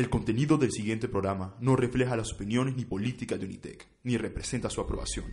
El contenido del siguiente programa no refleja las opiniones ni políticas de Unitec, ni representa su aprobación.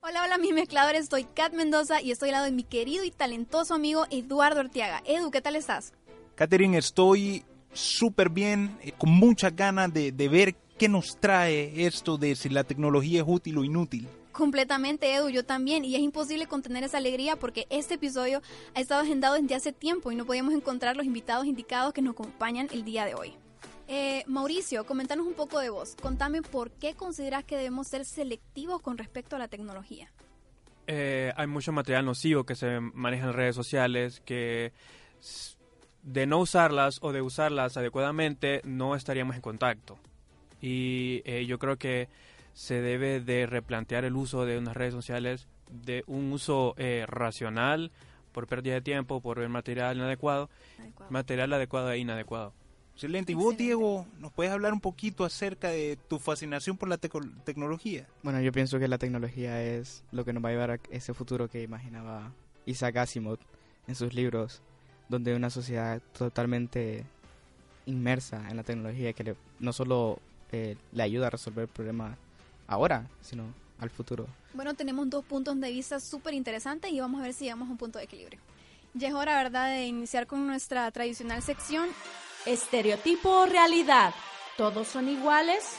Hola, hola mis mezcladores, soy Kat Mendoza y estoy al lado de mi querido y talentoso amigo Eduardo Ortiaga. Edu, ¿qué tal estás? Catherine, estoy súper bien, eh, con mucha ganas de, de ver qué nos trae esto de si la tecnología es útil o inútil. Completamente, Edu, yo también. Y es imposible contener esa alegría porque este episodio ha estado agendado desde hace tiempo y no podíamos encontrar los invitados indicados que nos acompañan el día de hoy. Eh, Mauricio, comentanos un poco de vos. Contame por qué consideras que debemos ser selectivos con respecto a la tecnología. Eh, hay mucho material nocivo que se maneja en redes sociales que de no usarlas o de usarlas adecuadamente no estaríamos en contacto. Y eh, yo creo que se debe de replantear el uso de unas redes sociales de un uso eh, racional por pérdida de tiempo, por ver material inadecuado, Adecuado. material adecuado e inadecuado. Excelente. ¿Y vos, Excelente. Diego, nos puedes hablar un poquito acerca de tu fascinación por la teco- tecnología? Bueno, yo pienso que la tecnología es lo que nos va a llevar a ese futuro que imaginaba Isaac Asimov en sus libros, donde una sociedad totalmente inmersa en la tecnología que le- no solo eh, le ayuda a resolver problemas ahora, sino al futuro. Bueno, tenemos dos puntos de vista súper interesantes y vamos a ver si llegamos a un punto de equilibrio. Ya es hora, ¿verdad?, de iniciar con nuestra tradicional sección. Estereotipo o realidad. ¿Todos son iguales?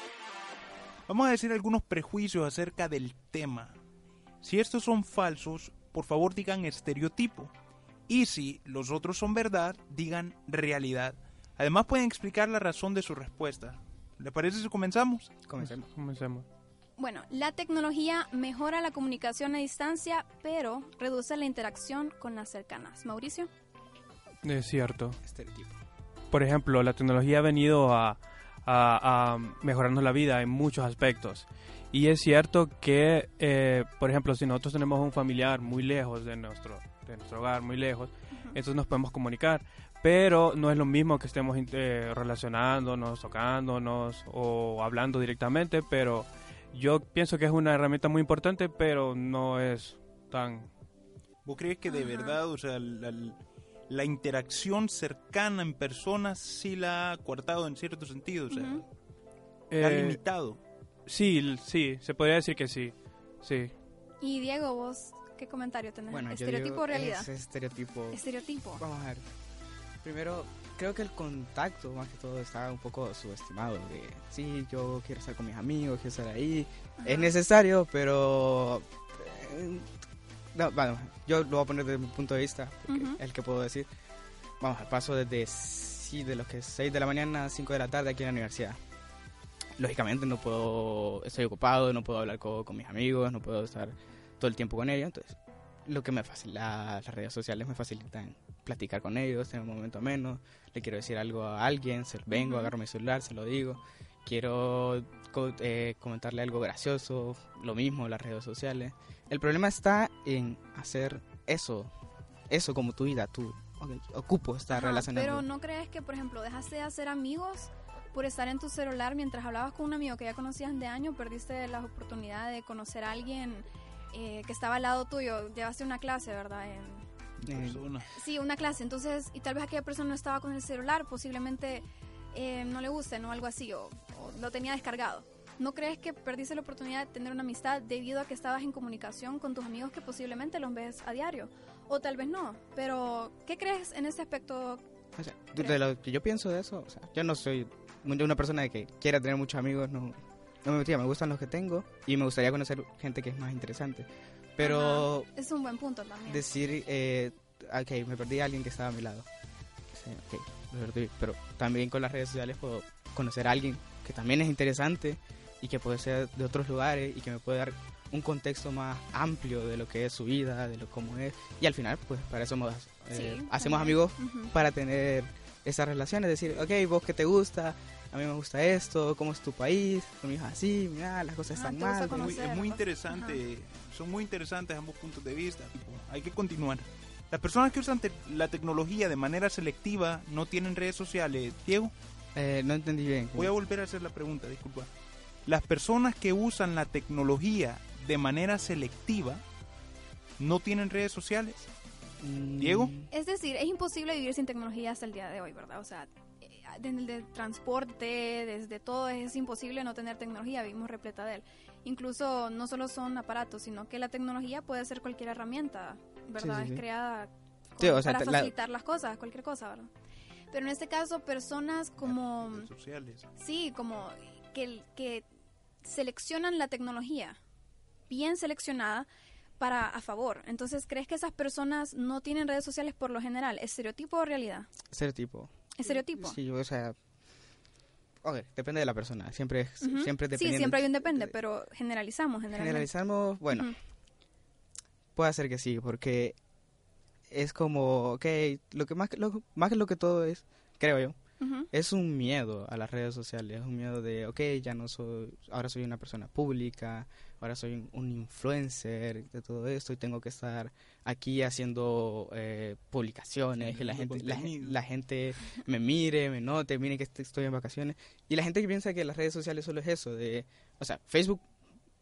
Vamos a decir algunos prejuicios acerca del tema. Si estos son falsos, por favor digan estereotipo. Y si los otros son verdad, digan realidad. Además pueden explicar la razón de su respuesta. ¿Le parece si comenzamos? Comencemos. Comencemos. Bueno, la tecnología mejora la comunicación a distancia, pero reduce la interacción con las cercanas. Mauricio. Es cierto. Estereotipo. por ejemplo, la tecnología ha venido a, a- a mejorarnos la vida en muchos aspectos. Y es cierto que, eh, por ejemplo, si nosotros tenemos un familiar muy lejos de nuestro, de nuestro hogar, muy lejos, entonces nos podemos comunicar. Pero no es lo mismo que estemos eh, relacionándonos, tocándonos o hablando directamente, pero yo pienso que es una herramienta muy importante, pero no es tan... ¿Vos crees que de Ajá. verdad, o sea, la, la interacción cercana en personas sí la ha coartado en cierto sentido? O sea, Ujú. la ha eh, limitado. sí, sí, se podría decir que sí, sí. Y Diego, vos, ¿qué comentario tenés? Bueno, yo ¿Estereotipo digo, o realidad? Es estereotipo. Estereotipo. Vamos a ver. Primero, creo que el contacto, más que todo, está un poco subestimado. De, sí, yo quiero estar con mis amigos, quiero estar ahí. Ajá. Es necesario, pero... eh, no, bueno, yo lo voy a poner desde mi punto de vista, porque es el que puedo decir. Vamos, paso desde sí, de los que 6 de la mañana a 5 de la tarde aquí en la universidad. Lógicamente no puedo, estoy ocupado, no puedo hablar co- con, mis amigos, no puedo estar todo el tiempo con ellos, entonces lo que me facilita, las redes sociales me facilitan platicar con ellos, tener un momento menos, le quiero decir algo a alguien, se, vengo, agarro mi celular, se lo digo, quiero co- eh, comentarle algo gracioso, lo mismo, las redes sociales. El problema está en hacer eso, eso como tu vida, tú, ok, ocupo estar Ajá, relacionando. Pero ¿no crees que, por ejemplo, dejaste de hacer amigos por estar en tu celular mientras hablabas con un amigo que ya conocías de año? Perdiste la oportunidad de conocer a alguien eh, que estaba al lado tuyo. Llevaste una clase, ¿verdad? En- Persona. Sí, una clase. Entonces, y tal vez aquella persona no estaba con el celular, posiblemente eh, no le guste, ¿no? Algo así, o, o lo tenía descargado. ¿No crees que perdiste la oportunidad de tener una amistad debido a que estabas en comunicación con tus amigos que posiblemente los ves a diario? O tal vez no. Pero, ¿qué crees en ese aspecto? O sea, de lo que yo pienso de eso, o sea, yo no soy una persona de que quiera tener muchos amigos, no, no me me gustan los que tengo y me gustaría conocer gente que es más interesante. Pero Es un buen punto también. decir, eh, ok, me perdí a alguien que estaba a mi lado. Sí, ok, lo perdí, pero también con las redes sociales puedo conocer a alguien que también es interesante y que puede ser de otros lugares y que me puede dar un contexto más amplio de lo que es su vida, de lo cómo es. Y al final, pues para eso hemos- eh, Sí, hacemos también. amigos para tener esas relaciones, decir, ok, vos qué te gusta, a mí me gusta esto, cómo es tu país, conmigo es así, mira, las cosas Ajá, están gusta mal. Muy- es muy ¿no? interesante, son muy interesantes ambos puntos de vista. tipo, hay que continuar. Las personas que usan te- la tecnología de manera selectiva no tienen redes sociales. Diego, Eh, no entendí bien. voy a volver a hacer la pregunta, disculpa. las personas que usan la tecnología de manera selectiva no tienen redes sociales. Mm, Diego. Es decir, es imposible vivir sin tecnología hasta el día de hoy, ¿verdad? O sea, desde el de transporte, desde todo, es imposible no tener tecnología, vivimos repleta de él. Incluso no solo son aparatos, sino que la tecnología puede ser cualquier herramienta, ¿verdad? Sí, sí, sí. Es creada Sí, o sea, para la- facilitar las cosas, cualquier cosa, ¿verdad? Pero en este caso, personas como... Redes sociales. Sí, como que, que seleccionan la tecnología bien seleccionada para a favor. Entonces, ¿crees que esas personas no tienen redes sociales por lo general? ¿Estereotipo o realidad? Estereotipo. Estereotipo. Sí, o sea. Ok, depende de la persona. Siempre, es- siempre sí, dependiendo. siempre hay un depende, pero generalizamos. Generalizamos, bueno, puede ser que sí, porque es como, ok, lo que más, lo, más que lo que todo es, creo yo, Es un miedo a las redes sociales, es un miedo de, ok, ya no soy, ahora soy una persona pública, ahora soy un, un influencer de todo esto y tengo que estar aquí haciendo eh, publicaciones, que la gente, la, la gente me mire, me note, mire que est- estoy en vacaciones. Y la gente que piensa que las redes sociales solo es eso, de, o sea, Facebook,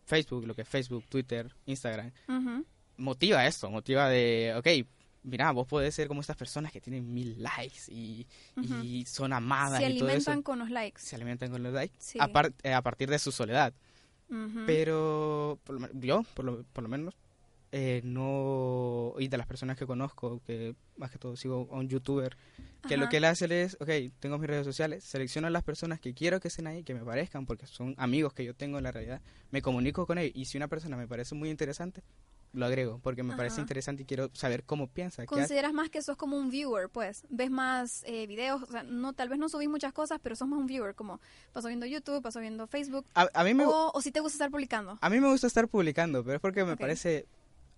Facebook, lo que es Facebook, Twitter, Instagram, motiva esto, motiva de, ok, mira, vos podés ser como estas personas que tienen mil likes y, y son amadas Se y todo eso alimentan con los likes. se alimentan con los likes Sí. a, par- eh, a partir de su soledad. Pero por lo yo, por lo, por lo menos, eh, no. Y de las personas que conozco, que más que todo sigo a un youtuber, que lo que él hace es, ok, tengo mis redes sociales, selecciono a las personas que quiero que estén ahí, que me parezcan, porque son amigos que yo tengo en la realidad, me comunico con ellos. Y si una persona me parece muy interesante, lo agrego, porque me parece interesante y quiero saber cómo piensa. Consideras más que sos como un viewer, pues. Ves más eh, videos, o sea, no, tal vez no subís muchas cosas, pero sos más un viewer, como paso viendo YouTube, paso viendo Facebook, A, a mí me, o, o si te gusta estar publicando. A mí me gusta estar publicando, pero es porque me parece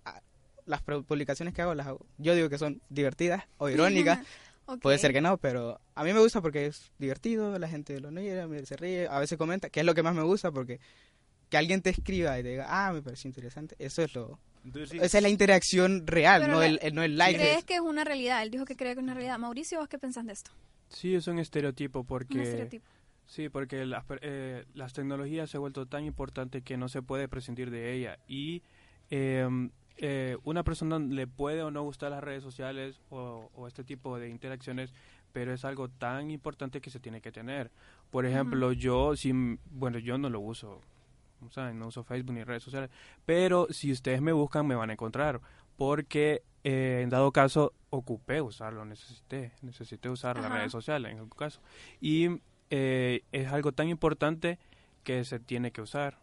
ah, las publicaciones que hago las hago. Yo digo que son divertidas o irónicas, puede ser que no, pero a mí me gusta porque es divertido, la gente lo mira, se ríe, a veces comenta, que es lo que más me gusta porque que alguien te escriba y te diga, "Ah, me pareció interesante." Eso es lo Entonces, sí, esa es la interacción real, Pero no la- el, el- no el like. ¿Crees que es una realidad? Él dijo que cree que es una realidad. Mauricio, ¿vos qué pensás de esto? Sí, es un estereotipo Un porque... estereotipo. Sí, porque las, eh, las tecnologías se han vuelto tan importantes que no se puede prescindir de ella. Y eh, eh, una persona le puede o no gustar las redes sociales o, o este tipo de interacciones, pero es algo tan importante que se tiene que tener. Por ejemplo, yo, si, bueno, yo no lo uso, ¿saben? no uso Facebook ni redes sociales, pero si ustedes me buscan me van a encontrar, porque eh, en dado caso ocupé usarlo, necesité, necesité usar las redes sociales en algún caso. Y eh, es algo tan importante que se tiene que usar.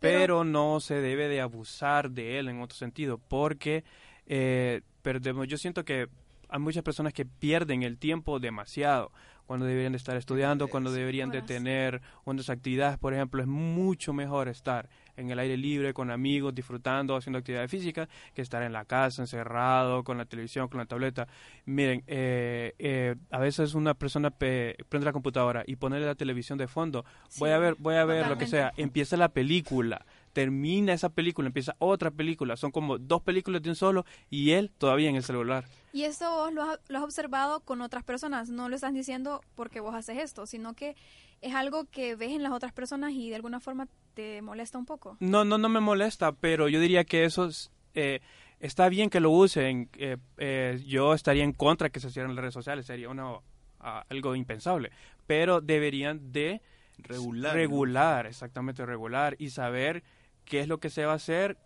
Pero- Pero, no se debe de abusar de él en otro sentido, porque eh, perdemos, yo siento que hay muchas personas que pierden el tiempo demasiado cuando deberían de estar estudiando, cuando deberían de tener unas actividades, por ejemplo, es mucho mejor estar en el aire libre con amigos, disfrutando, haciendo actividades físicas, que estar en la casa, encerrado, con la televisión, con la tableta. Miren, eh, eh, a veces una persona pe- prende la computadora y pone la televisión de fondo, voy a ver, voy a ver lo que sea, empieza la película, termina esa película, empieza otra película, son como dos películas de un solo y él todavía en el celular. Y esto vos lo has, lo has observado con otras personas. No lo estás diciendo porque vos haces esto, sino que es algo que ves en las otras personas y de alguna forma te molesta un poco. No, no, no me molesta, pero yo diría que eso es, eh, está bien que lo usen. eh, eh, yo estaría en contra que se cierren las redes sociales, sería una, algo impensable. Pero deberían de regular. regular, exactamente regular y saber qué es lo que se va a hacer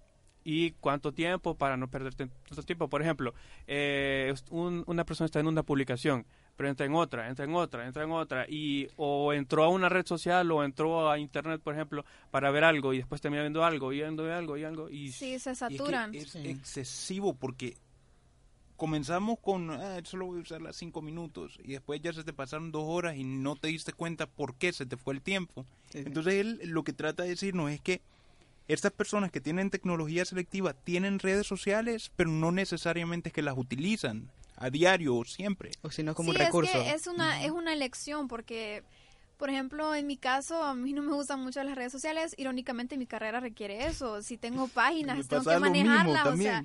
y cuánto tiempo para no perder tan- tanto tiempo. Por ejemplo, eh, un- una persona está en una publicación, pero entra en otra, entra en otra, entra en otra y o entró a una red social o entró a internet, por ejemplo, para ver algo y después termina viendo algo, y viendo algo y algo y Sí, se Y es que saturan. es Sí. excesivo porque comenzamos con, ah, solo voy a usar las cinco minutos y después ya se te pasaron dos horas y no te diste cuenta por qué se te fue el tiempo. Sí. Entonces él lo que trata de decirnos es que estas personas que tienen tecnología selectiva tienen redes sociales, pero no necesariamente es que las utilizan a diario o siempre. o si no como sí, un recurso. es que es una, es una elección porque, por ejemplo, en mi caso, a mí no me gustan mucho las redes sociales. Irónicamente, mi carrera requiere eso. Si tengo páginas, tengo que manejarlas. O sea,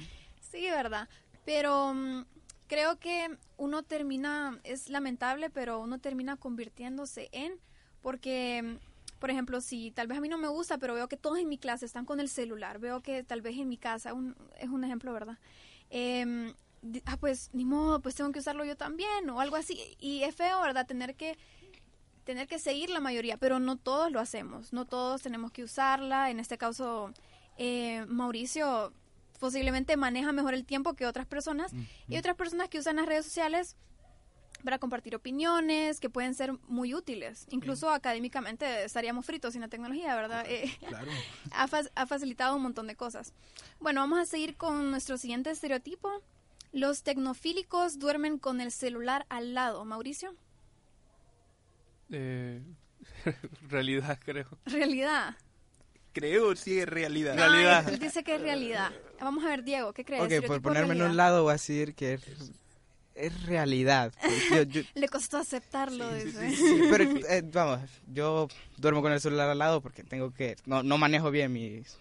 sí, verdad. Pero mm, creo que uno termina, es lamentable, pero uno termina convirtiéndose en, porque mm, Por ejemplo, si tal vez a mí no me gusta, pero veo que todos en mi clase están con el celular, veo que tal vez en mi casa, un- es un ejemplo, ¿verdad? Em, ah, pues ni modo, pues tengo que usarlo yo también o algo así. Y es feo, ¿verdad? Tener que tener que seguir la mayoría, pero no todos lo hacemos, no todos tenemos que usarla. En este caso, eh, Mauricio posiblemente maneja mejor el tiempo que otras personas y otras personas que usan las redes sociales para compartir opiniones que pueden ser muy útiles. Incluso académicamente estaríamos fritos sin la tecnología, ¿verdad? Eh, Claro. ha, fa- ha facilitado un montón de cosas. Bueno, vamos a seguir con nuestro siguiente estereotipo. Los tecnofílicos duermen con el celular al lado. Mauricio, Eh, realidad, creo. realidad. Creo sí es realidad. Ay, Realidad. él dice que es realidad. Vamos a ver, Diego, ¿qué crees? Ok, por ¿Estereotipo o ponerme en un realidad? lado voy a decir que es, es realidad. Yo- yo- Le costó aceptarlo, dice. sí, pero eh, vamos, yo duermo con el celular al lado porque tengo que... No, no manejo bien mis,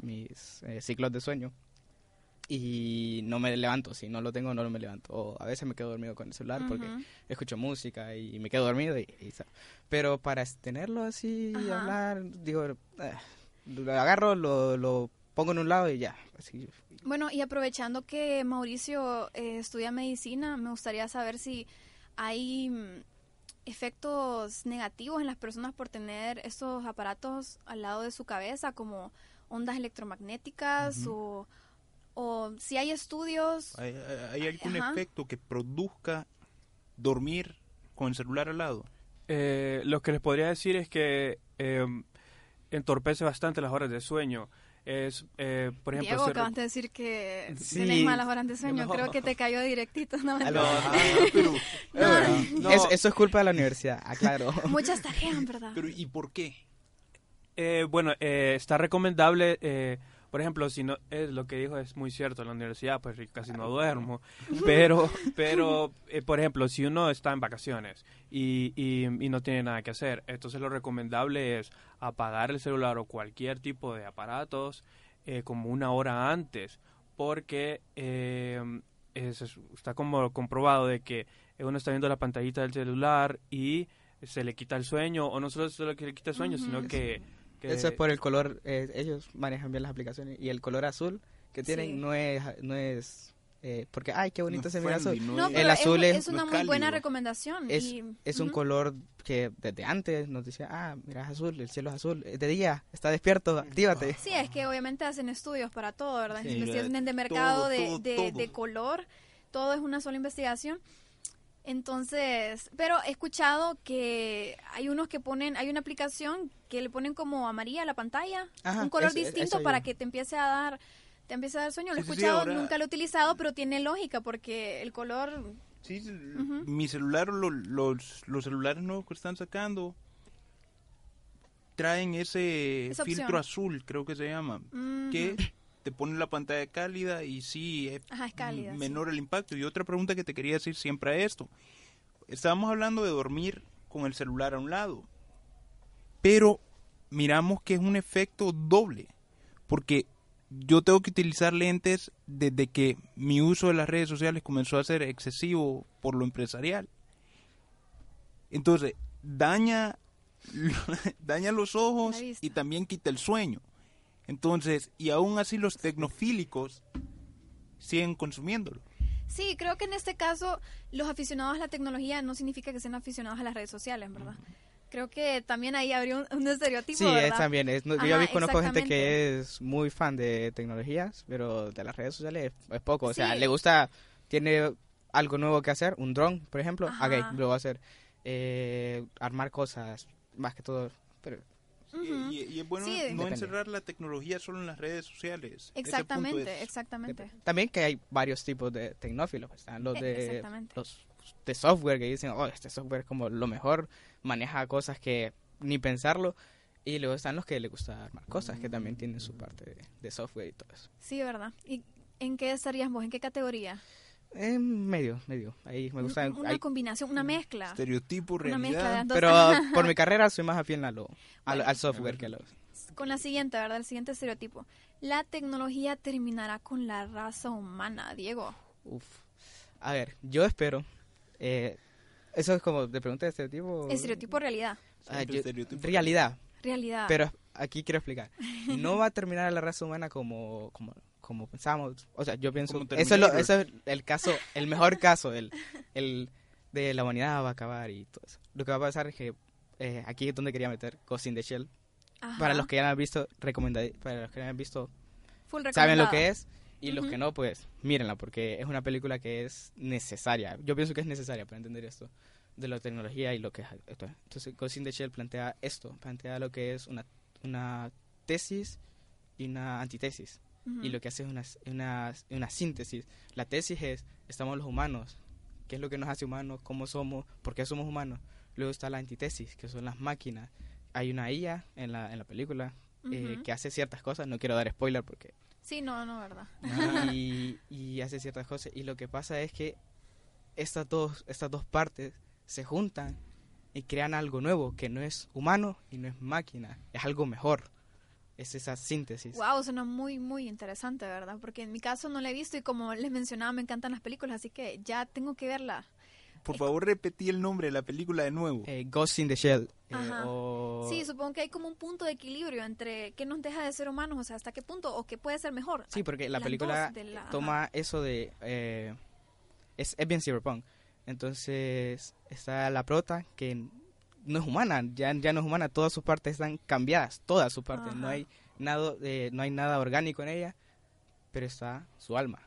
mis eh, ciclos de sueño. Y no me levanto, si no lo tengo no me levanto. O a veces me quedo dormido con el celular porque Ujú. escucho música y me quedo dormido. Y, y pero para tenerlo así, Ajá. hablar, digo, eh, lo agarro, lo, lo pongo en un lado y ya. Así, Bueno, y aprovechando que Mauricio eh, estudia medicina, me gustaría saber si hay mm, efectos negativos en las personas por tener estos aparatos al lado de su cabeza, como ondas electromagnéticas o, o si hay estudios. ¿Hay, hay algún Ajá. efecto que produzca dormir con el celular al lado? Eh, lo que les podría decir es que eh, entorpece bastante las horas de sueño. Es, eh, por ejemplo, Diego, se acabas de decir que Sí. tienes malas horas de sueño. No. Creo que te cayó directito. No, Aló. Ah, pero, No. Es- eso es culpa de la universidad, aclaro. Muchas tareas, ¿verdad? pero ¿y por qué? Eh, bueno, eh, está recomendable, eh, por ejemplo, si no es lo que dijo es muy cierto en la universidad, pues casi no duermo, pero, pero, eh, por ejemplo, si uno está en vacaciones y, y, y no tiene nada que hacer, entonces lo recomendable es apagar el celular o cualquier tipo de aparatos eh, como una hora antes, porque eh, es- es- está como comprobado de que uno está viendo la pantallita del celular y se le quita el sueño, o no solo se le quita el sueño, sino que, que- Eso es por el color, eh, ellos manejan bien las aplicaciones y el color azul que tienen Sí. no es, no es eh, porque, ay, qué bonito No se es mira azul. no El azul es, es- es una no es muy buena recomendación. Es, y- es un color que desde antes nos decía, ah, mira, es azul, el cielo es azul, es de día, está despierto, actívate. Sí, es que obviamente hacen estudios para todo, ¿verdad? Sí, Investigaciones de todo, mercado, de, todo, de, todo. de color, todo es una sola investigación. Entonces, pero he escuchado que hay unos que ponen, hay una aplicación que le ponen como amarilla a la pantalla, Ajá, un color eso- distinto eso para que te empiece a dar, te empiece a dar sueño. Lo he Sí, sí, sí, escuchado, ahora- nunca lo he utilizado, pero tiene lógica porque el color, Sí, mi celular, lo- los, los celulares nuevos que están sacando traen ese filtro azul, creo que se llama, que te pone la pantalla cálida y sí es Ajá, es cálida, sí. menor el impacto. Y otra pregunta que te quería decir siempre a esto. Estábamos hablando de dormir con el celular a un lado, pero miramos que es un efecto doble, porque yo tengo que utilizar lentes desde que mi uso de las redes sociales comenzó a ser excesivo por lo empresarial. Entonces, daña, daña los ojos y también quita el sueño. Entonces, y aún así los tecnofílicos siguen consumiéndolo. Sí, creo que en este caso los aficionados a la tecnología no significa que sean aficionados a las redes sociales, ¿verdad? Creo que también ahí habría un, un estereotipo, Sí, ¿verdad? es también. Es, no- yo Ajá, vi, conozco gente que es muy fan de tecnologías, pero de las redes sociales es, es poco. O sea, Sí. le gusta, tiene algo nuevo que hacer, un dron, por ejemplo. Ajá. Ok, lo va a hacer. Eh, armar cosas, más que todo. Pero Ujú. y, y es bueno Sí. no Depende. encerrar la tecnología solo en las redes sociales. Exactamente, es- exactamente. también que hay varios tipos de tecnófilos. Están los Eh, de los de software que dicen, oh, este software es como lo mejor, maneja cosas que ni pensarlo. Y luego están los que les gusta armar cosas, que también tienen su parte de, de software y todo eso. Sí, ¿verdad? ¿Y en qué estarías vos? ¿En qué categoría? En medio, medio. Ahí me gusta. una ahí- combinación, una mezcla. Estereotipo, Una mezcla de realidad. pero por mi carrera soy más afín a lo, al, Bueno. al software que a lo. Con la siguiente, ¿verdad? El siguiente estereotipo. La tecnología terminará con la raza humana, Diego. Uf. A ver, yo espero. eh, eso es como de pregunta de estereotipo. Estereotipo realidad. Ah, Siempre yo- estereotipo. realidad. Realidad. Pero aquí quiero explicar. No va a terminar la raza humana como, como, como pensamos. O sea, yo pienso... Eso es, lo- Terminator. eso es el caso, el mejor caso, el, el de la humanidad va a acabar y todo eso. Lo que va a pasar es que eh, aquí es donde quería meter Ghost in the Shell. Ajá. Para los que ya la han visto, recomendad, para los que ya la han visto, Full saben lo que es. Y los que no, pues mírenla, porque es una película que es necesaria. Yo pienso que es necesaria para entender esto de la tecnología y lo que es esto. Entonces, Ghost in the Shell plantea esto, plantea lo que es una, una tesis y una antitesis. Ujú. Y lo que hace es una, una, una síntesis. La tesis es, estamos los humanos, qué es lo que nos hace humanos, cómo somos, por qué somos humanos. Luego está la antitesis, que son las máquinas. Hay una IA en la, en la película eh, Ujú. que hace ciertas cosas, no quiero dar spoiler porque Sí, no, no, verdad. y, y hace ciertas cosas. Y lo que pasa es que estas dos, estas dos partes se juntan y crean algo nuevo, que no es humano y no es máquina, es algo mejor. Es esa síntesis. Wow, suena muy, muy interesante, ¿verdad? Porque en mi caso no la he visto y como les mencionaba, me encantan las películas, así que ya tengo que verla. Por favor, repetí el nombre de la película de nuevo. Eh, Ghost in the Shell. eh, o- Sí, supongo que hay como un punto de equilibrio entre qué nos deja de ser humanos, o sea, hasta qué punto, o qué puede ser mejor. Sí, porque la Las película la- toma eso de... eh, es, es bien cyberpunk. Entonces está la prota que no es humana, ya, ya no es humana, todas sus partes están cambiadas, todas sus partes. No hay, nada, eh, no hay nada orgánico en ella, pero está su alma.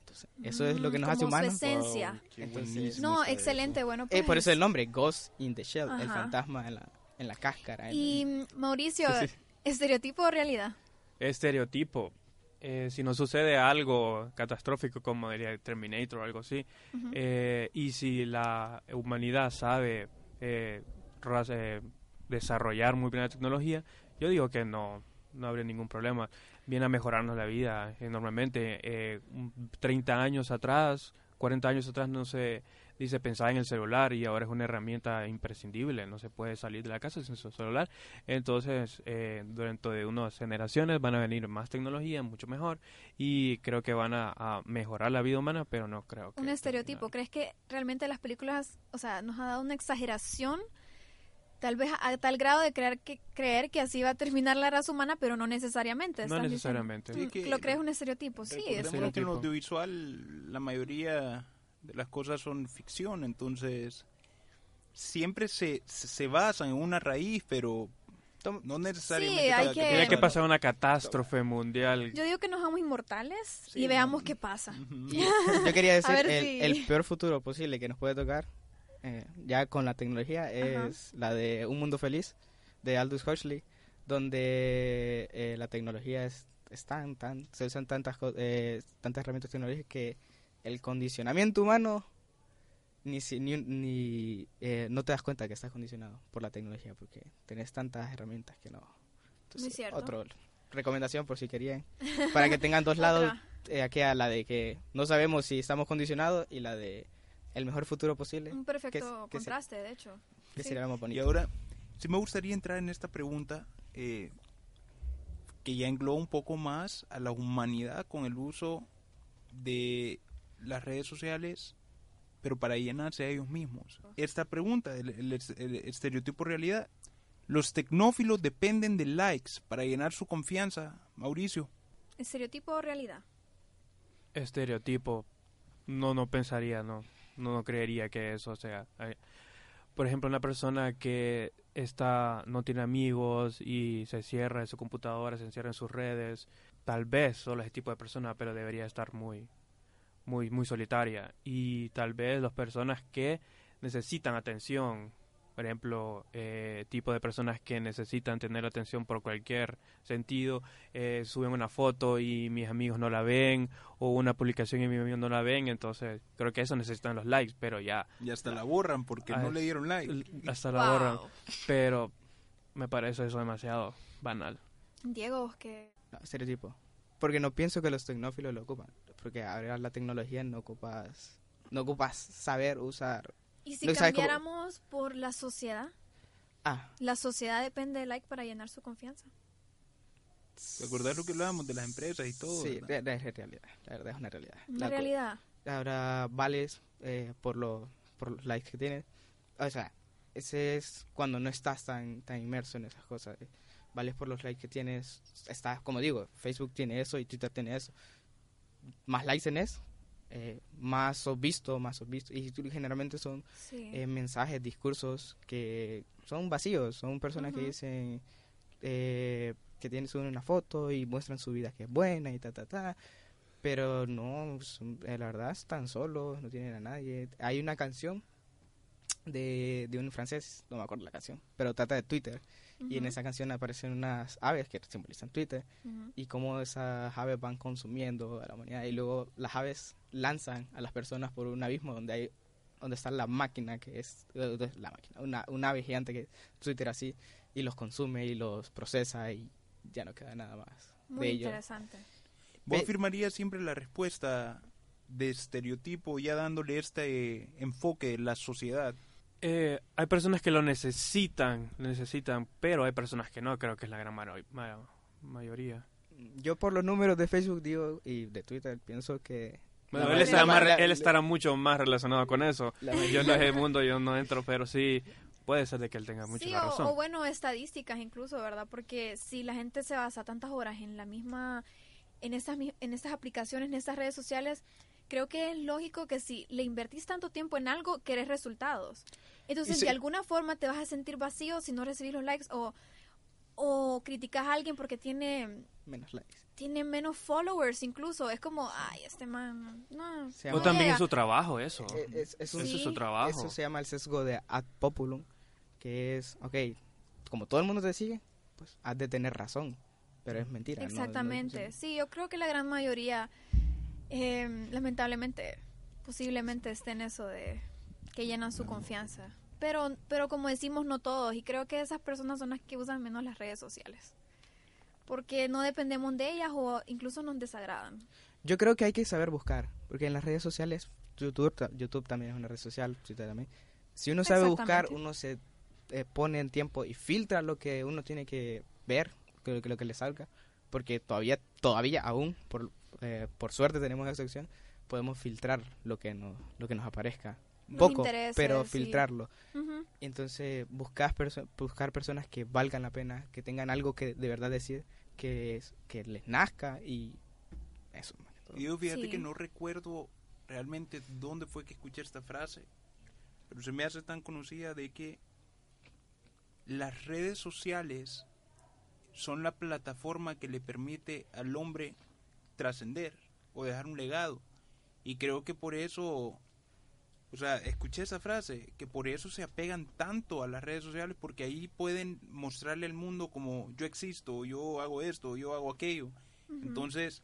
Entonces, eso es lo que Mm, nos hace como su humanos. esencia. Wow, Entonces- No, excelente, eso. bueno, Eh, pues. por eso el nombre, Ghost in the Shell, el fantasma en la, en la cáscara. en- Y mm, Mauricio, Sí, sí. ¿estereotipo o realidad? Estereotipo. Eh, si no sucede algo catastrófico como diría Terminator o algo así, eh, y si la humanidad sabe eh, eh, desarrollar muy bien la tecnología, yo digo que no, no habría ningún problema. Viene a mejorarnos la vida enormemente. Eh, un- 30 años atrás, 40 años atrás no se dice pensaba en el celular y ahora es una herramienta imprescindible. No se puede salir de la casa sin su celular. Entonces, eh, durante de unas generaciones van a venir más tecnología, mucho mejor, y creo que van a, a mejorar la vida humana, pero no creo que... Un estereotipo. ¿Crees que realmente las películas, o sea, nos ha dado una exageración? Tal vez a, tal grado de creer que, creer que así va a terminar la raza humana, pero no necesariamente. No necesariamente. Sí, que- ¿Lo crees un estereotipo? Sí, es Recordemos que en el estereotipo. audiovisual la mayoría las cosas son ficción, entonces siempre se, se basan en una raíz, pero no necesariamente. Sí, hay que- Tiene que pasar una catástrofe mundial. Yo digo que nos hagamos inmortales Sí, y veamos no. qué pasa. Y yo quería decir, el, si- el peor futuro posible que nos puede tocar, eh, ya con la tecnología, es la de Un Mundo Feliz, de Aldous Huxley, donde eh, la tecnología es, es tan, tan, se usan tantas, eh, tantas herramientas tecnológicas que el condicionamiento humano ni, si- ni, ni, eh, no te das cuenta que estás condicionado por la tecnología, porque tenés tantas herramientas que no. Muy cierto. Otro, recomendación por si querían, para que tengan dos lados eh, aquí a la de que no sabemos si estamos condicionados y la de el mejor futuro posible. Un perfecto que se- contraste, de hecho. Que Sí. sería más Y bonito. ahora, sí me gustaría entrar en esta pregunta eh, que ya engloba un poco más a la humanidad con el uso de las redes sociales, pero para llenarse a ellos mismos. Esta pregunta, el, el- el estereotipo realidad, los tecnófilos dependen de likes para llenar su confianza, Mauricio. ¿Estereotipo o realidad? estereotipo no no pensaría no no, no creería que eso sea por ejemplo una persona que está no tiene amigos y se cierra en su computadora se encierra en sus redes tal vez solo ese tipo de persona pero debería estar muy muy muy solitaria y tal vez las personas que necesitan atención por ejemplo, eh, tipo de personas que necesitan tener atención por cualquier sentido, eh, suben una foto y mis amigos no la ven, o una publicación y mis amigos no la ven, entonces creo que eso necesitan los likes, pero ya, Y hasta la borran porque Ah, no le dieron like. hasta la borran, pero me parece eso demasiado banal. Diego, que No, estereotipo. Porque no pienso que los tecnófilos lo ocupan. Porque ahora la tecnología no ocupas, no ocupas saber usar. ¿Y si que sabes cómo- cambiáramos por la sociedad? Ah, La sociedad depende de like para llenar su confianza. ¿Te acordás lo que hablábamos de las empresas y todo? sí, es realidad. La verdad es una realidad. Una La realidad. ahora vales eh, por, lo, por los likes que tienes. O sea, ese es cuando no estás tan, tan inmerso en esas cosas. Vales por los likes que tienes. Está, como digo, Facebook tiene eso y Twitter tiene eso. Más likes tenés, eh, más sos visto, más sos visto. Y generalmente son Sí. eh, mensajes, discursos que son vacíos. Son personas que dicen eh, que tienen suben una foto y muestran su vida que es buena y ta, ta, ta. Pero no, son- eh, la verdad están solos, no tienen a nadie. Hay una canción de, de un francés, no me acuerdo la canción, pero trata de Twitter. Y en esa canción aparecen unas aves que simbolizan Twitter y cómo esas aves van consumiendo a la humanidad y luego las aves lanzan a las personas por un abismo donde hay donde está la máquina que es eh, la máquina una, una ave gigante que es Twitter así y los consume y los procesa y ya no queda nada más Muy de interesante. ¿Vos Ve- afirmarías siempre la respuesta de estereotipo ya dándole este enfoque de la sociedad? Eh, hay personas que lo necesitan, lo necesitan, pero hay personas que no, creo que es la gran mayoría. yo por los números de Facebook digo y de Twitter pienso que Bueno, él, estará más él estará mucho más relacionado con eso. Yo no es el mundo, yo no entro, pero sí puede ser de que él tenga mucha Sí, o, razón. o bueno, estadísticas incluso, ¿verdad? Porque si la gente se basa tantas horas en la misma, en estas, en estas aplicaciones, en estas redes sociales, creo que es lógico que si le invertís tanto tiempo en algo, querés resultados. Entonces, se- de alguna forma te vas a sentir vacío si no recibís los likes o, o criticas a alguien porque tiene, menos likes tiene menos followers incluso. Es como, ay, este man, no. Se O también es su trabajo, eso. Eh, es, es un- Eso es su trabajo. Eso se llama el sesgo de ad populum, que es, ok, como todo el mundo te sigue, pues has de tener razón, pero es mentira. ¿no? Exactamente. No- sí, yo creo que la gran mayoría, eh, lamentablemente, posiblemente esté en eso de que llenan su confianza. Pero, pero como decimos, no todos. Y creo que esas personas son las que usan menos las redes sociales. Porque no dependemos de ellas o incluso nos desagradan. Yo creo que hay que saber buscar, porque en las redes sociales, YouTube, YouTube también es una red social, también. Si uno sabe buscar, uno se eh, pone en tiempo y filtra lo que uno tiene que ver, que, que lo que le salga, porque todavía, todavía aún, por, eh, por suerte tenemos esa sección, podemos filtrar lo que nos, lo que nos aparezca. Poco, intereses, pero sí. filtrarlo. Ujú. Entonces, buscar, perso- buscar personas que valgan la pena, que tengan algo que de verdad decir, que, es- que les nazca y eso. más que todo. Y yo fíjate Sí. que no recuerdo realmente dónde fue que escuché esta frase, pero se me hace tan conocida de que las redes sociales son la plataforma que le permite al hombre trascender o dejar un legado. Y creo que por eso, o sea, escuché esa frase, que por eso se apegan tanto a las redes sociales, porque ahí pueden mostrarle al mundo como yo existo, yo hago esto, yo hago aquello. Entonces,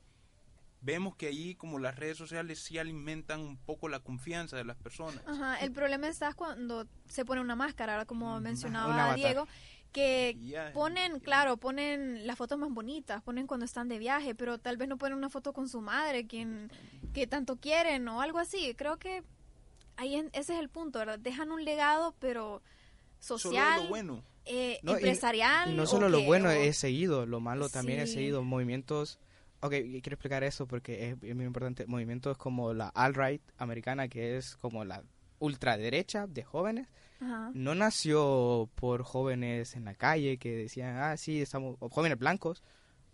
vemos que ahí como las redes sociales sí alimentan un poco la confianza de las personas. Ajá, el problema está cuando se pone una máscara, ahora como mencionaba. Diego, que ponen, claro, ponen las fotos más bonitas, ponen cuando están de viaje, pero tal vez no ponen una foto con su madre, quien que tanto quieren o algo así. Creo que ahí en- ese es el punto, ¿verdad? Dejan un legado, pero Solo social, lo bueno. eh, No, empresarial. Y no solo lo bueno o- es seguido, lo malo también es seguido. Movimientos. Ok, quiero explicar eso porque es, es muy importante. Movimientos como la alt-right americana, que es como la ultraderecha de jóvenes, Ajá. no nació por jóvenes en la calle que decían, ah, sí, estamos, o jóvenes blancos,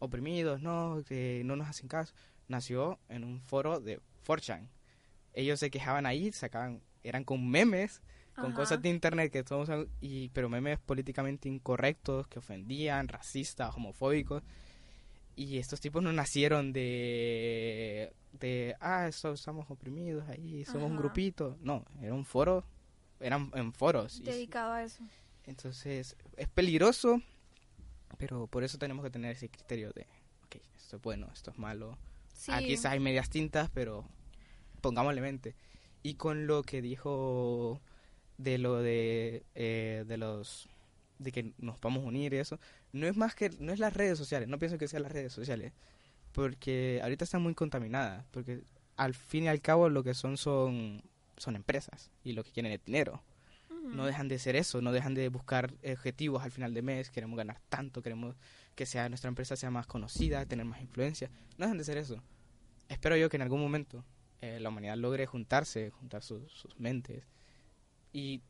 oprimidos, no, que no nos hacen caso. Nació en un foro de 4chan. Ellos se quejaban ahí, sacaban, eran con memes, con Ajá. cosas de internet que todos, y, pero memes políticamente incorrectos, que ofendían, racistas, homofóbicos. Y estos tipos no nacieron de, de ah, eso, estamos oprimidos ahí, somos un grupito. No, era un foro, eran en foros. y- dedicado a eso. entonces, es peligroso, pero por eso tenemos que tener ese criterio de, ok, esto es bueno, esto es malo. Sí. Aquí quizás hay medias tintas, pero pongámosle mente. Y con lo que dijo de lo de, eh, de los de que nos vamos a unir y eso, no es más que, no es las redes sociales, no pienso que sean las redes sociales, porque ahorita están muy contaminadas, porque al fin y al cabo lo que son son, son empresas y lo que quieren es dinero no dejan de ser eso, no dejan de buscar objetivos al final de mes, queremos ganar tanto, queremos que sea nuestra empresa sea más conocida, tener más influencia, no dejan de ser eso. Espero yo que en algún momento eh, la humanidad logre juntarse, juntar sus, sus mentes y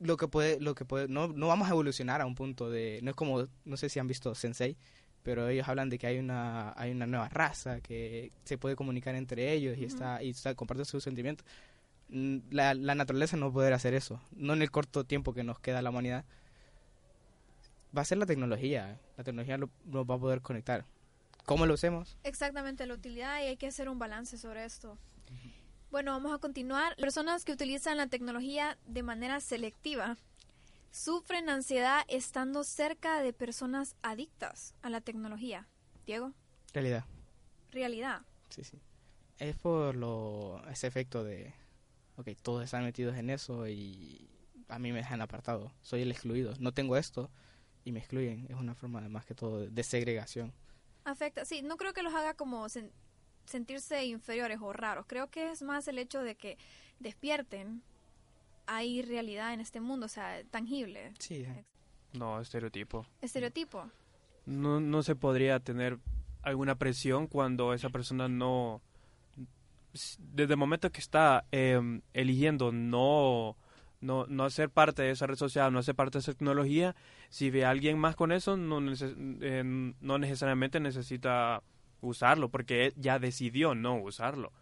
lo que puede, lo que puede, no, no vamos a evolucionar a un punto de, no es como, no sé si han visto Sensei, pero ellos hablan de que hay una, hay una nueva raza que se puede comunicar entre ellos y Ujú. está, y está, comparte sus sentimientos. Mm, La, la naturaleza no poder hacer eso, no en el corto tiempo que nos queda la humanidad. Va a ser la tecnología, la tecnología lo- nos va a poder conectar. ¿Cómo lo hacemos? Exactamente, la utilidad y hay que hacer un balance sobre esto. Bueno, vamos a continuar. Personas que utilizan la tecnología de manera selectiva sufren ansiedad estando cerca de personas adictas a la tecnología. Diego, Realidad. realidad. Sí, sí. Es por lo, ese efecto de, ok, todos están metidos en eso y a mí me dejan apartado. Soy el excluido. No tengo esto y me excluyen. Es una forma de más que todo de segregación. Afecta, sí, no creo que los haga como sentirse inferiores o raros. Creo que es más el hecho de que despierten. Hay realidad en este mundo, o sea, tangible. Sí, No, estereotipo. Estereotipo. No, no se podría tener alguna presión cuando esa persona no... Desde el momento que está eh, eligiendo no, no, no ser parte de esa red social, no ser parte de esa tecnología, si ve a alguien más con eso, no, neces- eh, no necesariamente necesita usarlo, porque él ya decidió no usarlo.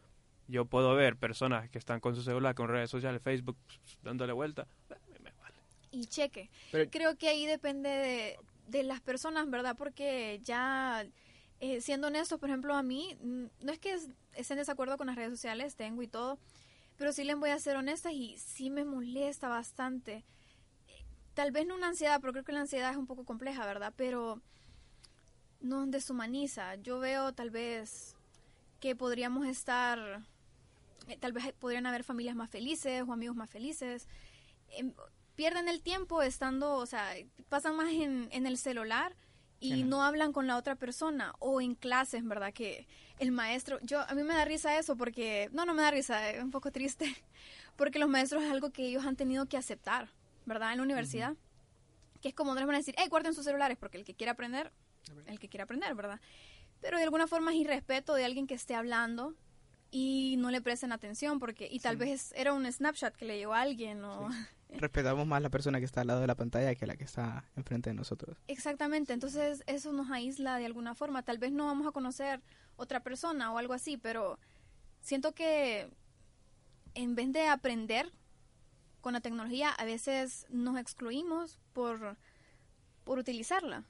Yo puedo ver personas que están con su celular, con redes sociales, Facebook, dándole vuelta. me vale. y cheque. Pero- Creo que ahí depende de, de las personas, ¿verdad? Porque ya, eh, siendo honestos, por ejemplo, a mí, mm, no es que es- esté en desacuerdo con las redes sociales, tengo y todo, pero sí les voy a ser honesta y sí me molesta bastante. Eh, Tal vez no una ansiedad, pero creo que la ansiedad es un poco compleja, ¿verdad? Pero nos deshumaniza. Yo veo tal vez que podríamos estar, eh, tal vez podrían haber familias más felices o amigos más felices. Em, pierden el tiempo estando, o sea, pasan más en, en el celular y no hablan con la otra persona o en clases, ¿verdad? Que el maestro, yo a mí me da risa eso porque, no, no me da risa, es un poco triste, porque los maestros es algo que ellos han tenido que aceptar, ¿verdad? En la universidad, que es como no les van a decir, hey, guarden sus celulares, porque el que quiera aprender, el que quiera aprender, ¿verdad? Pero de alguna forma es irrespeto de alguien que esté hablando y no le presten atención porque y tal vez era un snapshot que le llegó a alguien o Respetamos más la persona que está al lado de la pantalla que la que está enfrente de nosotros. Exactamente, entonces eso nos aísla de alguna forma. Tal vez no vamos a conocer otra persona o algo así, pero siento que en vez de aprender con la tecnología, a veces nos excluimos por, por utilizarla.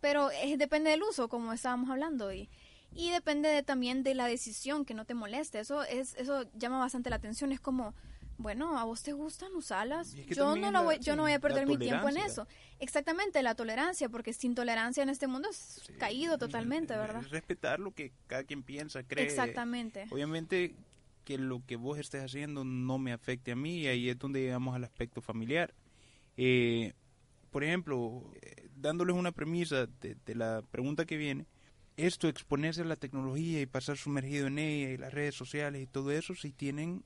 Pero es, depende del uso, como estábamos hablando, y, y depende de- también de la decisión que no te moleste. Eso, es, eso llama bastante la atención. Es como, bueno, a vos te gustan usarlas. Y es que Yo no, la- voy, yo sí, no voy a perder mi tiempo en eso. Exactamente, la tolerancia, porque sin tolerancia en este mundo es caído totalmente, ¿verdad? Es respetar lo que cada quien piensa, cree. Exactamente. Obviamente que lo que vos estés haciendo no me afecte a mí y ahí es donde llegamos al aspecto familiar. Eh, por ejemplo, eh, dándoles una premisa de, de la pregunta que viene, esto, exponerse a la tecnología y pasar sumergido en ella y las redes sociales y todo eso, sí tienen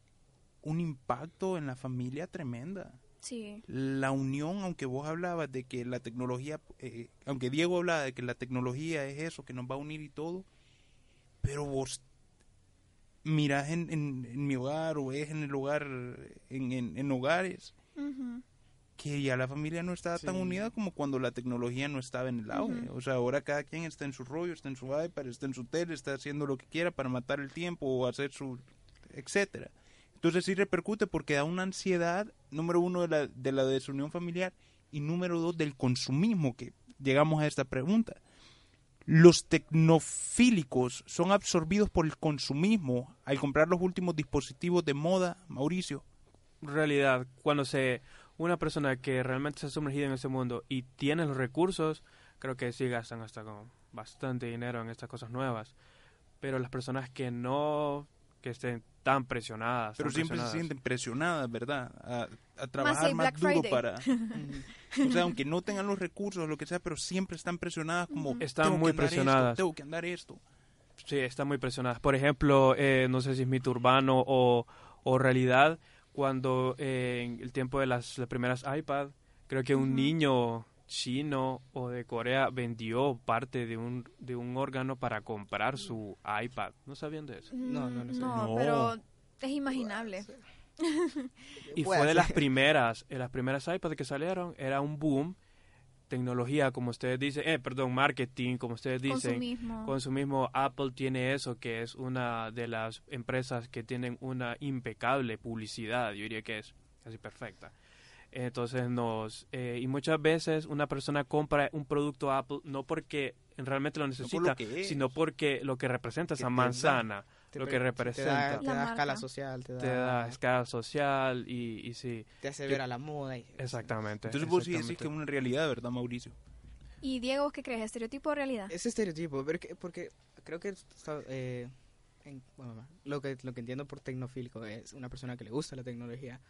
un impacto en la familia tremenda. Sí, La unión, aunque vos hablabas de que la tecnología, eh, aunque Diego hablaba de que la tecnología es eso, que nos va a unir y todo, pero vos mirás en, en, en mi hogar o es en el hogar, en, en, hogares. Que ya la familia no está tan unida como cuando la tecnología no estaba en el auge. O sea, ahora cada quien está en su rollo, está en su iPad, está en su tele, está haciendo lo que quiera para matar el tiempo o hacer su... etcétera. Entonces sí repercute porque da una ansiedad, número uno, de la, de la desunión familiar y número dos, del consumismo, que llegamos a esta pregunta. Los tecnofílicos son absorbidos por el consumismo al comprar los últimos dispositivos de moda, Mauricio. realidad cuando se una persona que realmente se ha sumergido en ese mundo y tiene los recursos creo que sí gastan hasta con bastante dinero en estas cosas nuevas pero las personas que no que estén tan presionadas Pero tan siempre se sienten presionadas, ¿verdad? A, a trabajar más, duro Friday. para... o sea, aunque no tengan los recursos o lo que sea, pero siempre están presionadas como... Están "Tengo que muy esto, presionadas. tengo que andar esto. sí están muy presionadas por ejemplo eh, no sé si es mito urbano o, o realidad cuando eh, en el tiempo de las, las primeras iPad creo que un niño chino o de Corea vendió parte de un de un órgano para comprar su iPad no sabían de eso No, no, no no, No. pero es imaginable. Y fue de las primeras, de las primeras iPads que salieron, era un boom. Tecnología, como ustedes dicen, eh, perdón, marketing, como ustedes dicen. Consumismo. Consumismo, Apple tiene eso, que es una de las empresas que tienen una impecable publicidad, yo diría que es casi perfecta. Entonces nos, eh, y muchas veces una persona compra un producto Apple no porque realmente lo necesita, sino porque lo que representa esa da. Te lo que Te da, representa, te da escala social, te da, te da escala social y, y sí, te hace ver a la moda. Y, exactamente. Entonces vos sí decís que es una realidad, ¿verdad, Mauricio? ¿Y Diego, qué crees? ¿Estereotipo o realidad? Ese estereotipo, porque, porque creo que eh, en- bueno, lo que lo que entiendo por tecnofílico es una persona que le gusta la tecnología.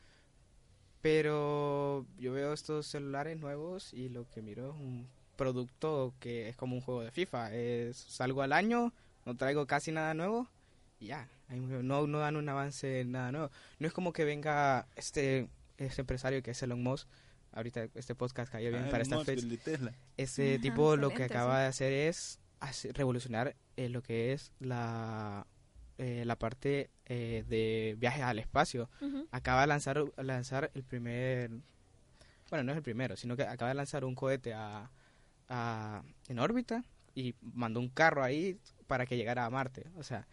Pero yo veo estos celulares nuevos y lo que miro es un producto que es como un juego de FIFA. Es, salgo al año, no traigo casi nada nuevo ya. Ahí No, no dan un avance, nada nuevo. No es como que venga este, este empresario que es Elon Musk. Ahorita este podcast cayó bien Ah, para esta fecha Ajá, tipo lo que acaba sí. de hacer es revolucionar eh, lo que es la eh, la parte eh, de viajes al espacio acaba de lanzar lanzar el primer bueno no es el primero sino que acaba de lanzar un cohete a, a- en órbita y mandó un carro ahí para que llegara a Marte o sea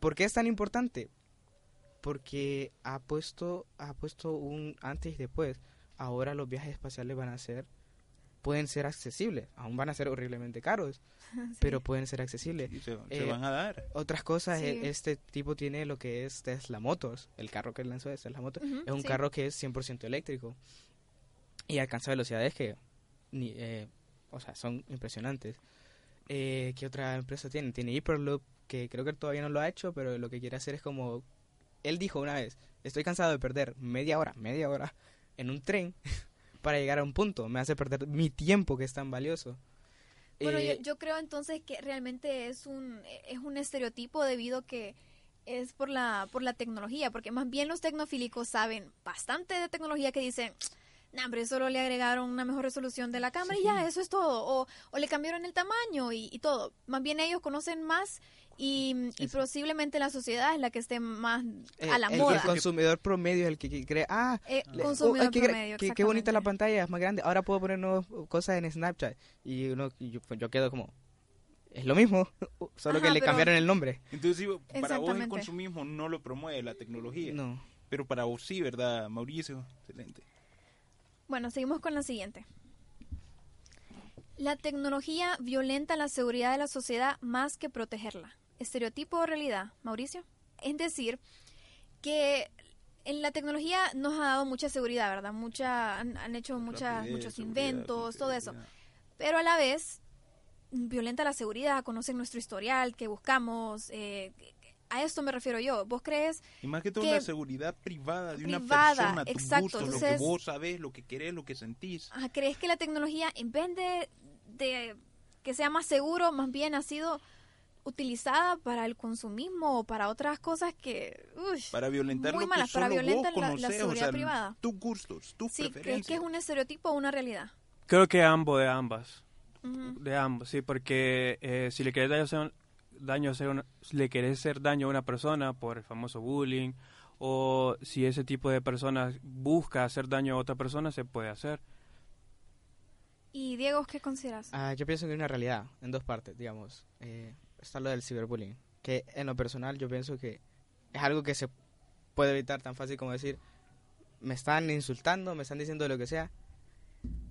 ¿por qué es tan importante? porque ha puesto ha puesto un antes y después ahora los viajes espaciales van a ser pueden ser accesibles aún van a ser horriblemente caros Sí. pero pueden ser accesibles Y se, se Eh, van a dar. otras cosas Sí. e- este tipo tiene lo que es Tesla Motors el carro que lanzó es Tesla Motors es un sí. carro que es 100% eléctrico y alcanza velocidades que ni, eh, o sea son impresionantes eh, ¿qué otra empresa tiene? tiene Hyperloop que creo que todavía no lo ha hecho pero lo que quiere hacer es como él dijo una vez estoy cansado de perder media hora media hora en un tren para llegar a un punto me hace perder mi tiempo que es tan valioso Bueno, Eh, yo, yo creo entonces que realmente es un, es un estereotipo debido que es por la, por la tecnología, porque más bien los tecnofílicos saben bastante de tecnología que dicen, nah, hombre, solo le agregaron una mejor resolución de la cámara y ya, eso es todo, o, o le cambiaron el tamaño y, y todo. Más bien ellos conocen más y, y posiblemente la sociedad es la que esté más eh, a la el, moda. el consumidor promedio es el que que cree ah Eh, Le- consumidor oh, gra- promedio, qué- qué bonita la pantalla, es más grande. Ahora puedo poner nuevas cosas en Snapchat. Y uno, yo, pues, yo quedo como, es lo mismo, solo Ajá, que le pero- cambiaron el nombre. Entonces, para vos el consumismo no lo promueve la tecnología. No. Pero para vos sí, ¿verdad, Mauricio? Excelente. Bueno, seguimos con la siguiente. La tecnología violenta la seguridad de la sociedad más que protegerla. ¿Estereotipo o realidad, Mauricio? Es decir, que en la tecnología nos ha dado mucha seguridad, ¿verdad? Mucha, han, han hecho muchas, muchos inventos, todo eso. Pero a la vez violenta la seguridad, conocen nuestro historial, que buscamos. eh, a esto me refiero yo. ¿Vos crees Y más que todo que- la seguridad privada de una Privada, persona, tu exacto, gusto, lo que entonces- vos sabés, lo que querés, lo que sentís. Ajá, ¿Crees que la tecnología, en vez de, de que sea más seguro, más bien ha sido utilizada para el consumismo o para otras cosas que... uy, Para violentar muy lo malas, que para solo violentar vos la- la conocés, seguridad o sea, privada. tus gustos, tus sí, ¿crees preferencias. que es un estereotipo o una realidad? Creo que ambos de ambas. Ujú. De ambos, sí, porque eh, si le querés daño, hacer- daño hacer una- le querés hacer daño a una persona por el famoso bullying, o si ese tipo de personas busca hacer daño a otra persona, se puede hacer. Y Diego, ¿qué consideras? Ah, yo pienso que hay una realidad en dos partes, digamos. Eh, está lo del ciberbullying, que en lo personal yo pienso que es algo que se puede evitar tan fácil como decir, me están insultando, me están diciendo lo que sea,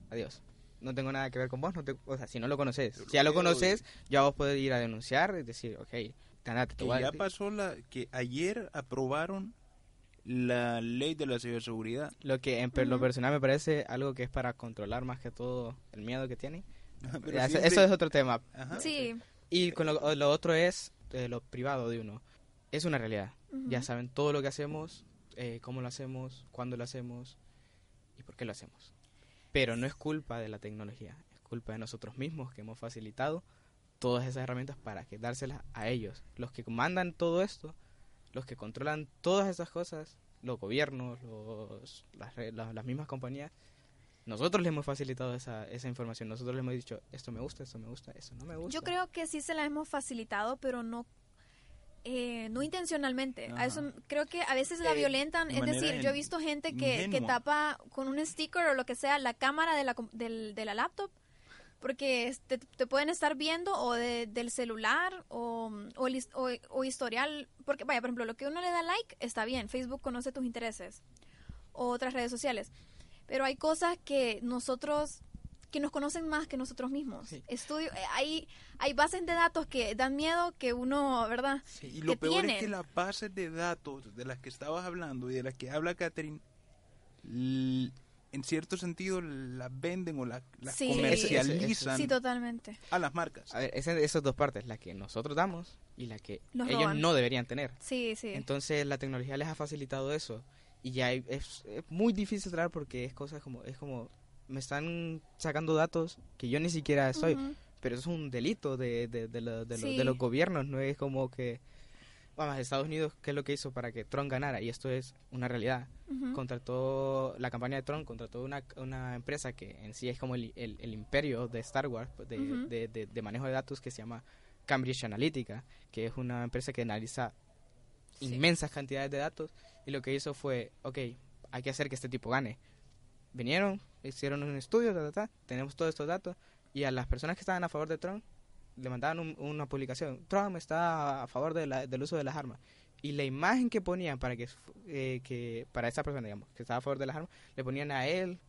adiós. No tengo nada que ver con vos, no te- o sea, si no lo conoces. Si ya lo conoces, ya vos podés ir a denunciar y decir, ok, ganate, te Que ya pasó la que ayer aprobaron la ley de la ciberseguridad. Lo que en per- lo personal me parece algo que es para controlar más que todo el miedo que tienen. Pero eso, siempre- eso es otro tema. Ajá. sí. Y con lo, lo otro es eh, lo privado de uno. Es una realidad. Ya saben todo lo que hacemos, eh, cómo lo hacemos, cuándo lo hacemos y por qué lo hacemos. Pero no es culpa de la tecnología, es culpa de nosotros mismos que hemos facilitado todas esas herramientas para que dárselas a ellos. Los que mandan todo esto, los que controlan todas esas cosas, los gobiernos, los, las, mismas compañías, nosotros les hemos facilitado esa, esa información. Nosotros les hemos dicho, esto me gusta, esto me gusta, esto no me gusta. Yo creo que sí se la hemos facilitado, pero no eh, no intencionalmente. A eso creo que a veces la Eh, violentan. de Es decir, yo he visto gente que, que tapa con un sticker o lo que sea la cámara de la, del- de la laptop. Porque te, te pueden estar viendo o de- del celular o- o historial. Porque, vaya, por ejemplo, lo que uno le da like está bien. Facebook conoce tus intereses. O otras redes sociales. Pero hay cosas que nosotros que nos conocen más que nosotros mismos. Sí. Estudio, eh, hay, hay bases de datos que dan miedo que uno, ¿verdad? y lo que peor es que las bases de datos de las que estabas hablando y de las que habla Catherine, en cierto sentido las venden o la- las Sí. comercializan Sí, totalmente. a las marcas. A ver, es en esas dos partes, la que nosotros damos y la que ellos roban. no deberían tener. Sí, sí. Entonces la tecnología les ha facilitado eso y ya hay- es, es muy difícil tratar porque es cosas como es como me están sacando datos que yo ni siquiera estoy, Ujú. pero eso es un delito de, de, de, lo- de lo- Sí. de los gobiernos, no es como que vamos, Estados Unidos, ¿qué es lo que hizo para que Trump ganara? Y esto es una realidad. Ujú. Contrató la campaña de Trump, contrató una, una empresa que en sí es como el, el- el imperio de Star Wars, de- de- de manejo de datos que se llama Cambridge Analytica, que es una empresa que analiza Sí. inmensas cantidades de datos y lo que hizo fue, ok, hay que hacer que este tipo gane. Vinieron, hicieron un estudio, ta, ta, ta, tenemos todos estos datos y a las personas que estaban a favor de Trump le mandaban un- una publicación, Trump está a favor de la- del uso de las armas. Y la imagen que ponían para que, eh, que para esa persona, digamos, que estaba a favor de las armas, le ponían a él,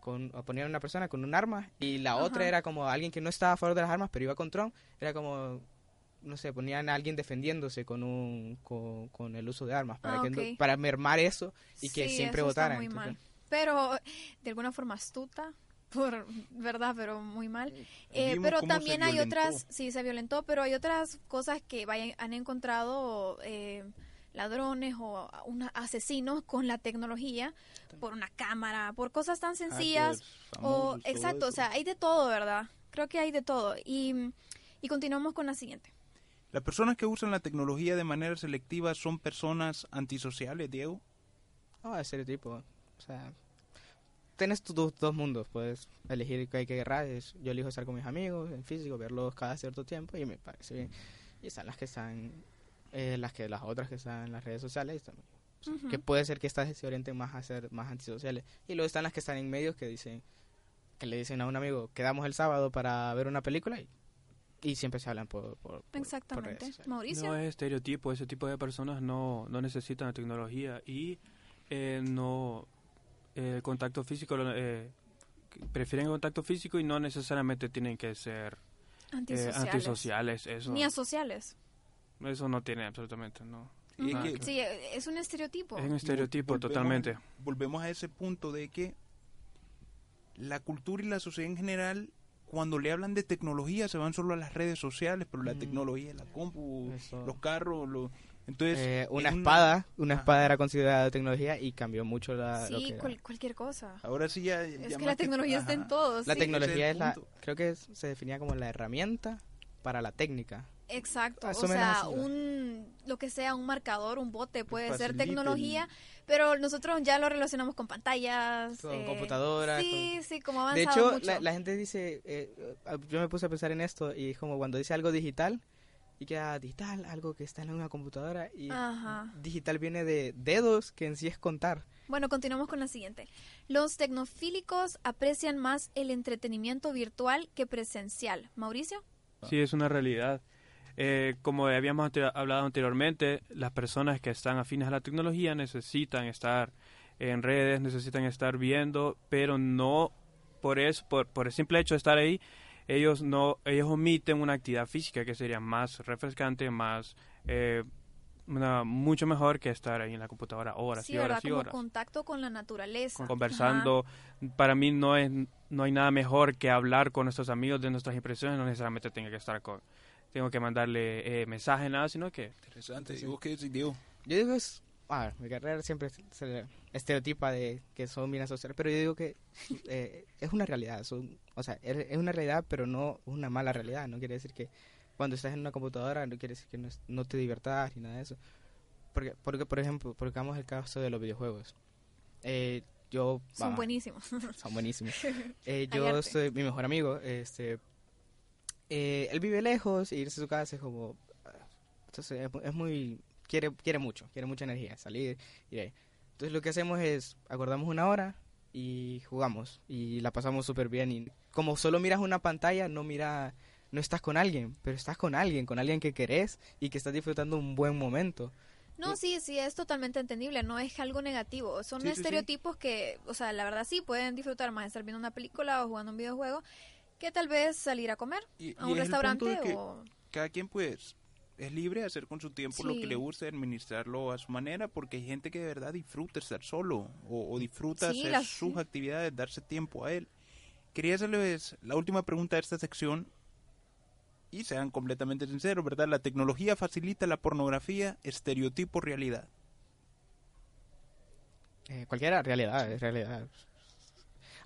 con, ponían a una persona con un arma, y la Ajá. otra era como alguien que no estaba a favor de las armas, pero iba con Trump, era como, no sé, ponían a alguien defendiéndose con un con, con el uso de armas, para, Ah, que para mermar eso y que Sí, siempre votaran. entonces-. Pero de alguna forma astuta, por verdad, pero muy mal. Eh, Vimos pero también hay otras, sí, se violentó, pero hay otras cosas que vayan, han encontrado eh, ladrones o una- asesinos con la tecnología, por una cámara, por cosas tan sencillas. Hackers, O, exacto, o sea, hay de todo, ¿verdad? Creo que hay de todo. Y, y continuamos con la siguiente. Las personas que usan la tecnología de manera selectiva son personas antisociales, Diego. No, estereotipo. O sea, tienes tus dos, dos mundos. Puedes elegir qué hay que. Es, yo elijo estar con mis amigos en físico, verlos cada cierto tiempo y me parece bien. Y están las que están, eh, las que las otras que están en las redes sociales también. O sea, Ujú. Que puede ser que estas se orienten más a ser más antisociales. Y luego están las que están en medios que dicen, que le dicen a un amigo, quedamos el sábado para ver una película y, y siempre se hablan por, por, por- por redes Exactamente. Mauricio. No es estereotipo, ese tipo de personas no, no necesitan la tecnología y eh, no eh, contacto físico, lo- eh, prefieren el contacto físico y no necesariamente tienen que ser eh, antisociales. eso, Ni asociales. eso no tiene absolutamente, no. Y es Nada que- que- Sí, es un estereotipo. Es un estereotipo Volvemos- totalmente. Volvemos a ese punto de que la cultura y la sociedad en general, cuando le hablan de tecnología, se van solo a las redes sociales, pero la tecnología, la compu, Eso. los carros, lo- entonces Eh, una es espada, una Ajá. espada era considerada tecnología y cambió mucho la, lo sí, que era. cual- cualquier cosa. Ahora sí ya, Es ya que más la tecnología está en todo. La sí. tecnología es es la, creo que es- se definía como la herramienta para la técnica. Exacto, Más o o sea, un lo que sea un marcador, un bote puede ser facilite tecnología, el- pero nosotros ya lo relacionamos con pantallas, Con eh, computadoras, Sí, sí, como ha De avanzado hecho, mucho. la, la gente dice, eh, eh, yo me puse a pensar en esto y es como cuando dice algo digital y queda digital, algo que está en una computadora y Ajá. digital viene de dedos que en sí es contar. Bueno, continuamos con la siguiente. Los tecnofílicos aprecian más el entretenimiento virtual que presencial. Mauricio. Sí, es una realidad. Eh, como habíamos hablado anteriormente, las personas que están afines a la tecnología necesitan estar en redes, necesitan estar viendo, pero no por eso, por, por el simple hecho de estar ahí, ellos no, ellos omiten una actividad física que sería más refrescante, más eh, una- mucho mejor que estar ahí en la computadora horas sí, y horas ¿verdad? y Como horas contacto con la naturaleza. conversando. Para mí no es no hay nada mejor que hablar con nuestros amigos de nuestras impresiones, no necesariamente tengo que estar con tengo que mandarle eh, mensajes nada, sino que Interesante. ¿Y vos qué Diego? Yo digo es, a ver, mi carrera siempre se- estereotipa de que son bien asociados, pero yo digo que eh, es una realidad, son- o sea, es una realidad, pero no una mala realidad, no quiere decir que cuando estás en una computadora no quiere decir que no, no te divertas ni nada de eso. Porque, porque por ejemplo, pongamos el caso de los videojuegos. Eh, yo, Son va, buenísimos. son buenísimos. Eh, yo soy mi mejor amigo, este, eh, él vive lejos y irse a su casa es como, Entonces es, es muy... Quiere, quiere mucho, quiere mucha energía, salir y de ahí. Entonces lo que hacemos es, acordamos una hora y jugamos y la pasamos súper bien. Y como solo miras una pantalla, no mira, no estás con alguien, pero estás con alguien, con alguien que querés y que estás disfrutando un buen momento. No, sí, sí, es totalmente entendible, no es algo negativo, son Sí, sí, sí. estereotipos que, o sea, la verdad sí, pueden disfrutar más de estar viendo una película o jugando un videojuego que tal vez salir a comer Y- a y un es el punto restaurante de que o... cada quien pues es libre de hacer con su tiempo lo que le guste, administrarlo a su manera, porque hay gente que de verdad disfruta estar solo o, o disfruta Sí, hacer las- sus actividades, darse tiempo a él. Quería hacerles la última pregunta de esta sección y sean completamente sinceros, ¿verdad? La tecnología facilita la pornografía, estereotipo, realidad. Eh, cualquiera, realidad, es realidad.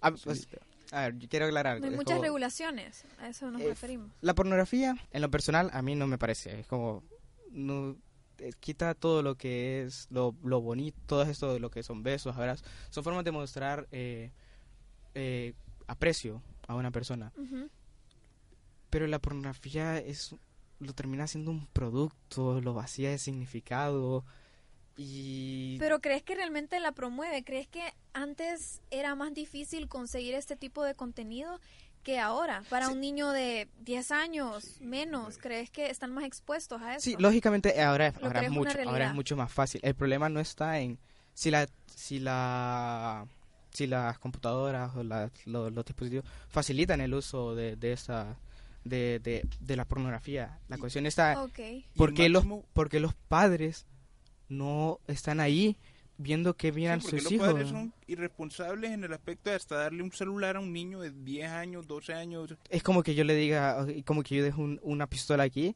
Ah, pues, a ver, yo quiero aclarar. No hay muchas como- regulaciones, a eso nos Eh, referimos. La pornografía, en lo personal, a mí no me parece. Es como. No, eh, quita todo lo que es lo, lo bonito, todo esto de lo que son besos, abrazos. Son formas de mostrar eh, eh, aprecio a una persona. Pero la pornografía es lo termina siendo un producto, lo vacía de significado. Y. Pero ¿crees que realmente la promueve? ¿Crees que antes era más difícil conseguir este tipo de contenido que ahora? Para un niño de 10 años, menos, ¿crees que están más expuestos a eso? Sí, lógicamente ahora, Lo ahora, es es una mucho, ahora es mucho más fácil. El problema no está en si la si la si las computadoras o la- lo- los dispositivos facilitan el uso de, de esa de, de, de la pornografía. La cuestión está Ok. ¿por Y qué los porque los padres no están ahí viendo qué miran Sí, sus los hijos. padres son irresponsables en el aspecto de hasta darle un celular a un niño de 10 años, 12 años. Es como que yo le diga, como que yo dejo un- una pistola aquí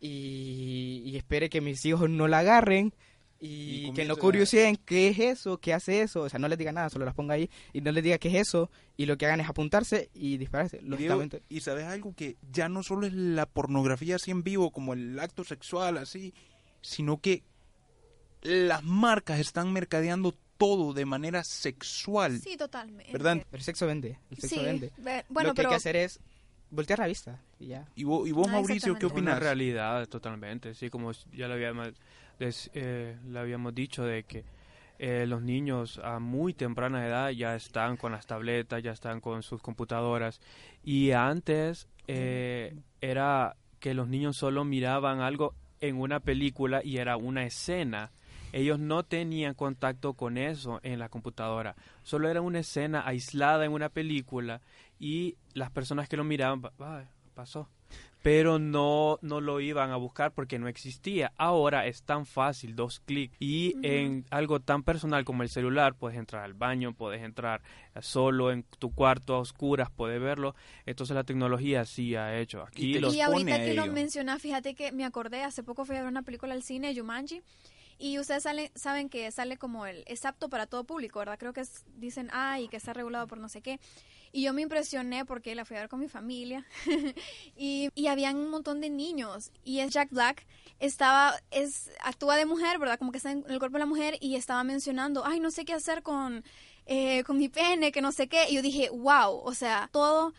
y, y espere que mis hijos no la agarren y, Y que lo comience a- qué es eso, qué hace eso, o sea, no les diga nada, solo las ponga ahí y no les diga qué es eso y lo que hagan es apuntarse y dispararse, Y Diego, y sabes algo que ya no solo es la pornografía así en vivo, como el acto sexual así, sino que las marcas están mercadeando todo de manera sexual. Sí, totalmente. ¿Verdad? El sexo vende, el sexo Sí, vende. bueno, lo que pero hay que hacer es voltear la vista y ya. Y vos, y vos Ah, Mauricio, ¿qué exactamente. Una opinas? realidad totalmente, sí, como ya lo habíamos, eh, habíamos dicho de que eh, los niños a muy temprana edad ya están con las tabletas, ya están con sus computadoras y antes eh, era que los niños solo miraban algo en una película y era una escena. Ellos no tenían contacto con eso en la computadora. Solo era una escena aislada en una película y las personas que lo miraban, "Va- va, pasó. Pero no, no lo iban a buscar porque no existía. Ahora es tan fácil, dos clics. Y en algo tan personal como el celular, puedes entrar al baño, puedes entrar solo en tu cuarto a oscuras, puedes verlo. Entonces la tecnología sí ha hecho. Aquí te los y ahorita pone que lo mencionas, fíjate que me acordé, hace poco fui a ver una película al cine, Jumanji, y ustedes sale- saben que sale como el, es apto para todo público, ¿verdad? Creo que es- dicen, ay, que está regulado por no sé qué. Y yo me impresioné porque la fui a ver con mi familia y, y habían un montón de niños y es Jack Black estaba es actúa de mujer verdad como que está en el cuerpo de la mujer y estaba mencionando ay no sé qué hacer con eh, con mi pene que no sé qué y yo dije wow o sea todo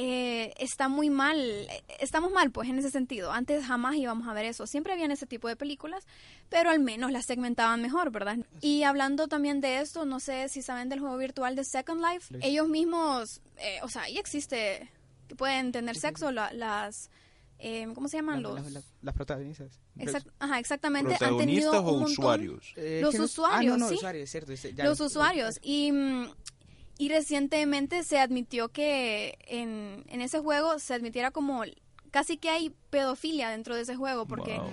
eh, está muy mal, estamos mal pues en ese sentido. Antes jamás íbamos a ver eso. Siempre habían ese tipo de películas, pero al menos las segmentaban mejor, ¿verdad? Y hablando también de esto, no sé si saben del juego virtual de Second Life. Lo- Ellos mismos, eh, o sea, ahí existe que pueden tener sexo la- las, eh, ¿cómo se llaman La- los? la- la- las protagonistas. Exact- ajá, exactamente. Han tenido ¿Protagonistas o un usuarios? Eh, Los usuarios, ah, no, no, sí. usuarios, es cierto. ya- los usuarios. Y, mm, y recientemente se admitió que en, en ese juego se admitiera como casi que hay pedofilia dentro de ese juego porque Wow.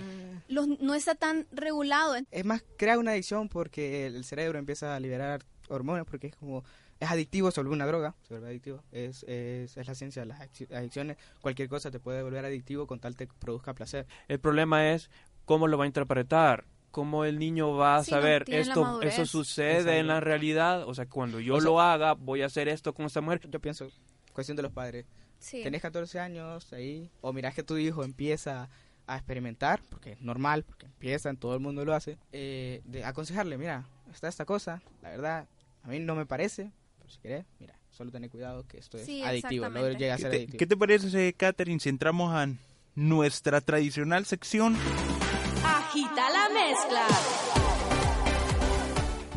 los, no está tan regulado. Es más, crea una adicción porque el cerebro empieza a liberar hormonas porque es como... Es adictivo, se vuelve una droga, se vuelve adictivo. Es, es, es la ciencia de las adicci- adicciones. Cualquier cosa te puede volver adictivo con tal te produzca placer. El problema es cómo lo va a interpretar, cómo el niño va a Sí, no saber la esto, eso sucede Exacto. en la realidad, o sea, cuando yo O sea- lo haga, voy a hacer esto con esta mujer. Yo pienso, cuestión de los padres. Sí. Tenés 14 años ahí, o mirás que tu hijo empieza a experimentar, porque es normal, porque empiezan, todo el mundo lo hace, eh, de aconsejarle, mira, está esta cosa, la verdad, a mí no me parece, pero si querés, mira, solo tener cuidado que esto es Sí, adictivo, exactamente. llega a ¿Qué ser te, adictivo. qué te parece, Catherine, si entramos a nuestra tradicional sección. Agita la mezcla.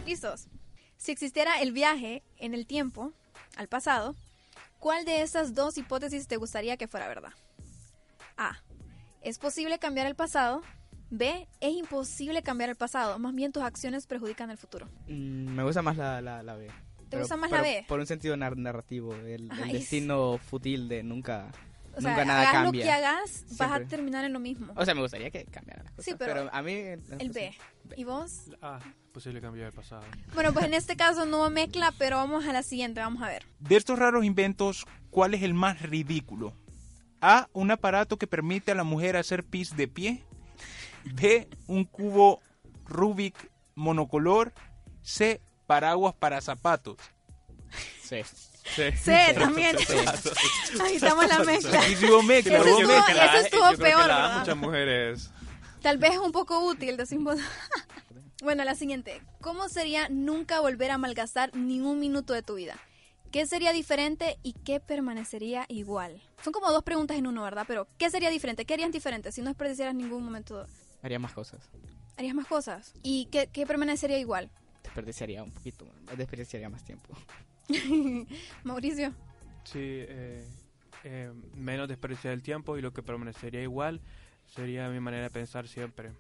¿Listos? Si existiera el viaje en el tiempo, al pasado, ¿cuál de estas dos hipótesis te gustaría que fuera verdad? A. ¿Es posible cambiar el pasado? B. Es imposible cambiar el pasado. Más bien tus acciones perjudican el futuro. Mm, me gusta más la, la, la B. ¿Te gusta más la B? Por un sentido nar- narrativo, el, el destino fútil de nunca, O sea, nunca nada hagas cambia. lo que hagas, vas a terminar en lo mismo. O sea, me gustaría que cambiaran las cosas. Sí, pero a mí... el B. ¿Y vos? Ah, posible cambiar el pasado. Bueno, pues en este caso no mezcla, pero vamos a la siguiente, vamos a ver. De estos raros inventos, ¿cuál es el más ridículo? A. Un aparato que permite a la mujer hacer pis de pie. B. Un cubo Rubik monocolor. C. Paraguas para zapatos. Sí. Sí. Sí, también. Ahí estamos la mezcla. Sí hubo mezcla, Ese hubo estuvo- mezcla. ese estuvo yo creo que peor, la ¿verdad? muchas mujeres. Tal vez es un poco útil, decimos. bueno, la siguiente. ¿Cómo sería nunca volver a malgastar ni un minuto de tu vida? ¿Qué sería diferente y qué permanecería igual? Son como dos preguntas en uno, ¿verdad? Pero ¿qué sería diferente? ¿Qué harías diferente si no desperdiciaras ningún momento? Haría más cosas. ¿Harías más cosas? ¿Y qué, qué permanecería igual? Desperdiciaría un poquito, desperdiciaría más tiempo. Mauricio. Sí, eh, eh, menos desperdiciar el tiempo y lo que permanecería igual sería mi manera de pensar siempre.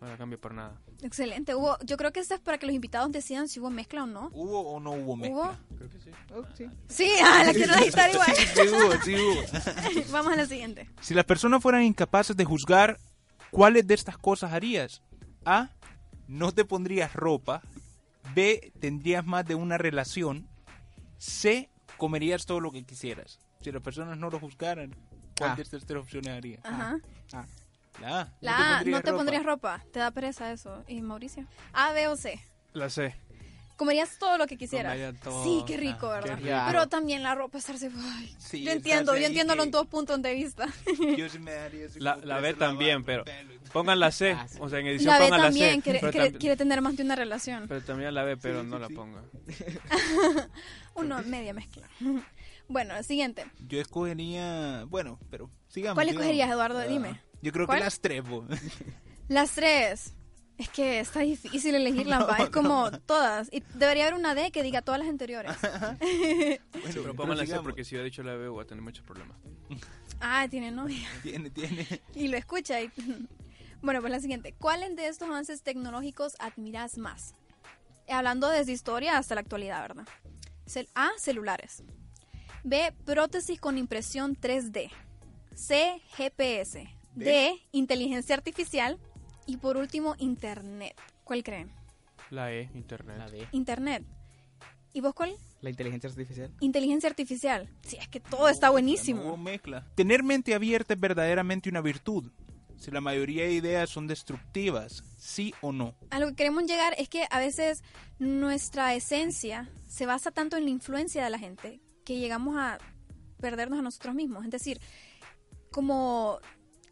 No la cambio por nada. Excelente. Hubo, yo creo que esto es para que los invitados decidan si hubo mezcla o no. ¿Hubo o no hubo mezcla? ¿Hubo? Creo que sí. Oh, sí. Sí, ah, la quiero agitar igual. Sí hubo, sí hubo. Vamos a la siguiente. Si las personas fueran incapaces de juzgar, ¿cuáles de estas cosas harías? A. No te pondrías ropa. B. Tendrías más de una relación. C. Comerías todo lo que quisieras. Si las personas no lo juzgaran, ¿cuál Ah. de estas tres opciones harías? Ajá. Ah, La A. La A, no te ropa. pondrías ropa. Te da pereza eso. ¿Y Mauricio? A, B o C. La sé. Comerías todo lo que quisieras. Comería todo, sí, qué rico, ah, qué ¿verdad? rico. Pero también la ropa estarse... ay, Sí, yo entiendo, yo entiendo los dos puntos de vista. Yo sí me daría así La, la B también, pero pongan la C. Ah, sí. O sea, en edición La B pongan la también C. quiere, quiere- tam- quiere tener más de una relación. pero también la B, pero Sí, no sí, la sí. ponga. Uno, media mezcla. Bueno, el siguiente. Yo escogería... Bueno, pero sigamos. ¿Cuál escogerías, Eduardo? Dime. Yo creo ¿Cuál? que las tres, bo. Las tres. Es que está difícil elegirlas, ¿va? Es como todas. Y debería haber una D que diga todas las anteriores. Bueno, Pero pongan la C porque si yo he dicho la B voy a tener muchos problemas. Ah, tiene novia. Tiene, tiene... Y lo escucha. y- Bueno, pues la siguiente. ¿Cuáles de estos avances tecnológicos admiras más? Hablando desde historia hasta la actualidad, ¿verdad? Cel- A. Celulares. B. Prótesis con impresión 3D. C. GPS. D. Inteligencia artificial. Y por último, Internet. ¿Cuál creen? La E, Internet. la D. Internet. ¿Y vos cuál? La inteligencia artificial. Inteligencia artificial. Sí, es que todo está No buenísimo. mezcla. Tener mente abierta es verdaderamente una virtud. Si la mayoría de ideas son destructivas, sí o no. A lo que queremos llegar es que a veces nuestra esencia se basa tanto en la influencia de la gente que llegamos a perdernos a nosotros mismos. Es decir, como...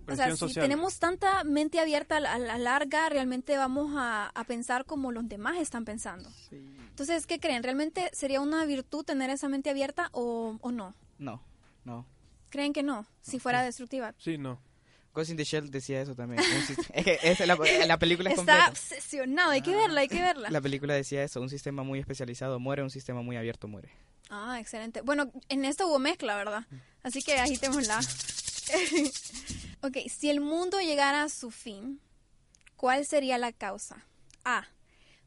O sea, si social. tenemos tanta mente abierta a la, a la larga, realmente vamos a, a pensar como los demás están pensando. Entonces, ¿qué creen? ¿Realmente sería una virtud tener esa mente abierta o, o no? No, no. ¿Creen que no? Si fuera destructiva. Sí, no. Ghost in the Shell decía eso también. Es que es la, la película es Está completa. obsesionado, hay que verla, hay que verla. La película decía eso, un sistema muy especializado muere, un sistema muy abierto muere. Ah, excelente. Bueno, en esta hubo mezcla, ¿verdad? Así que agitémosla. ok, si el mundo llegara a su fin, ¿cuál sería la causa? A.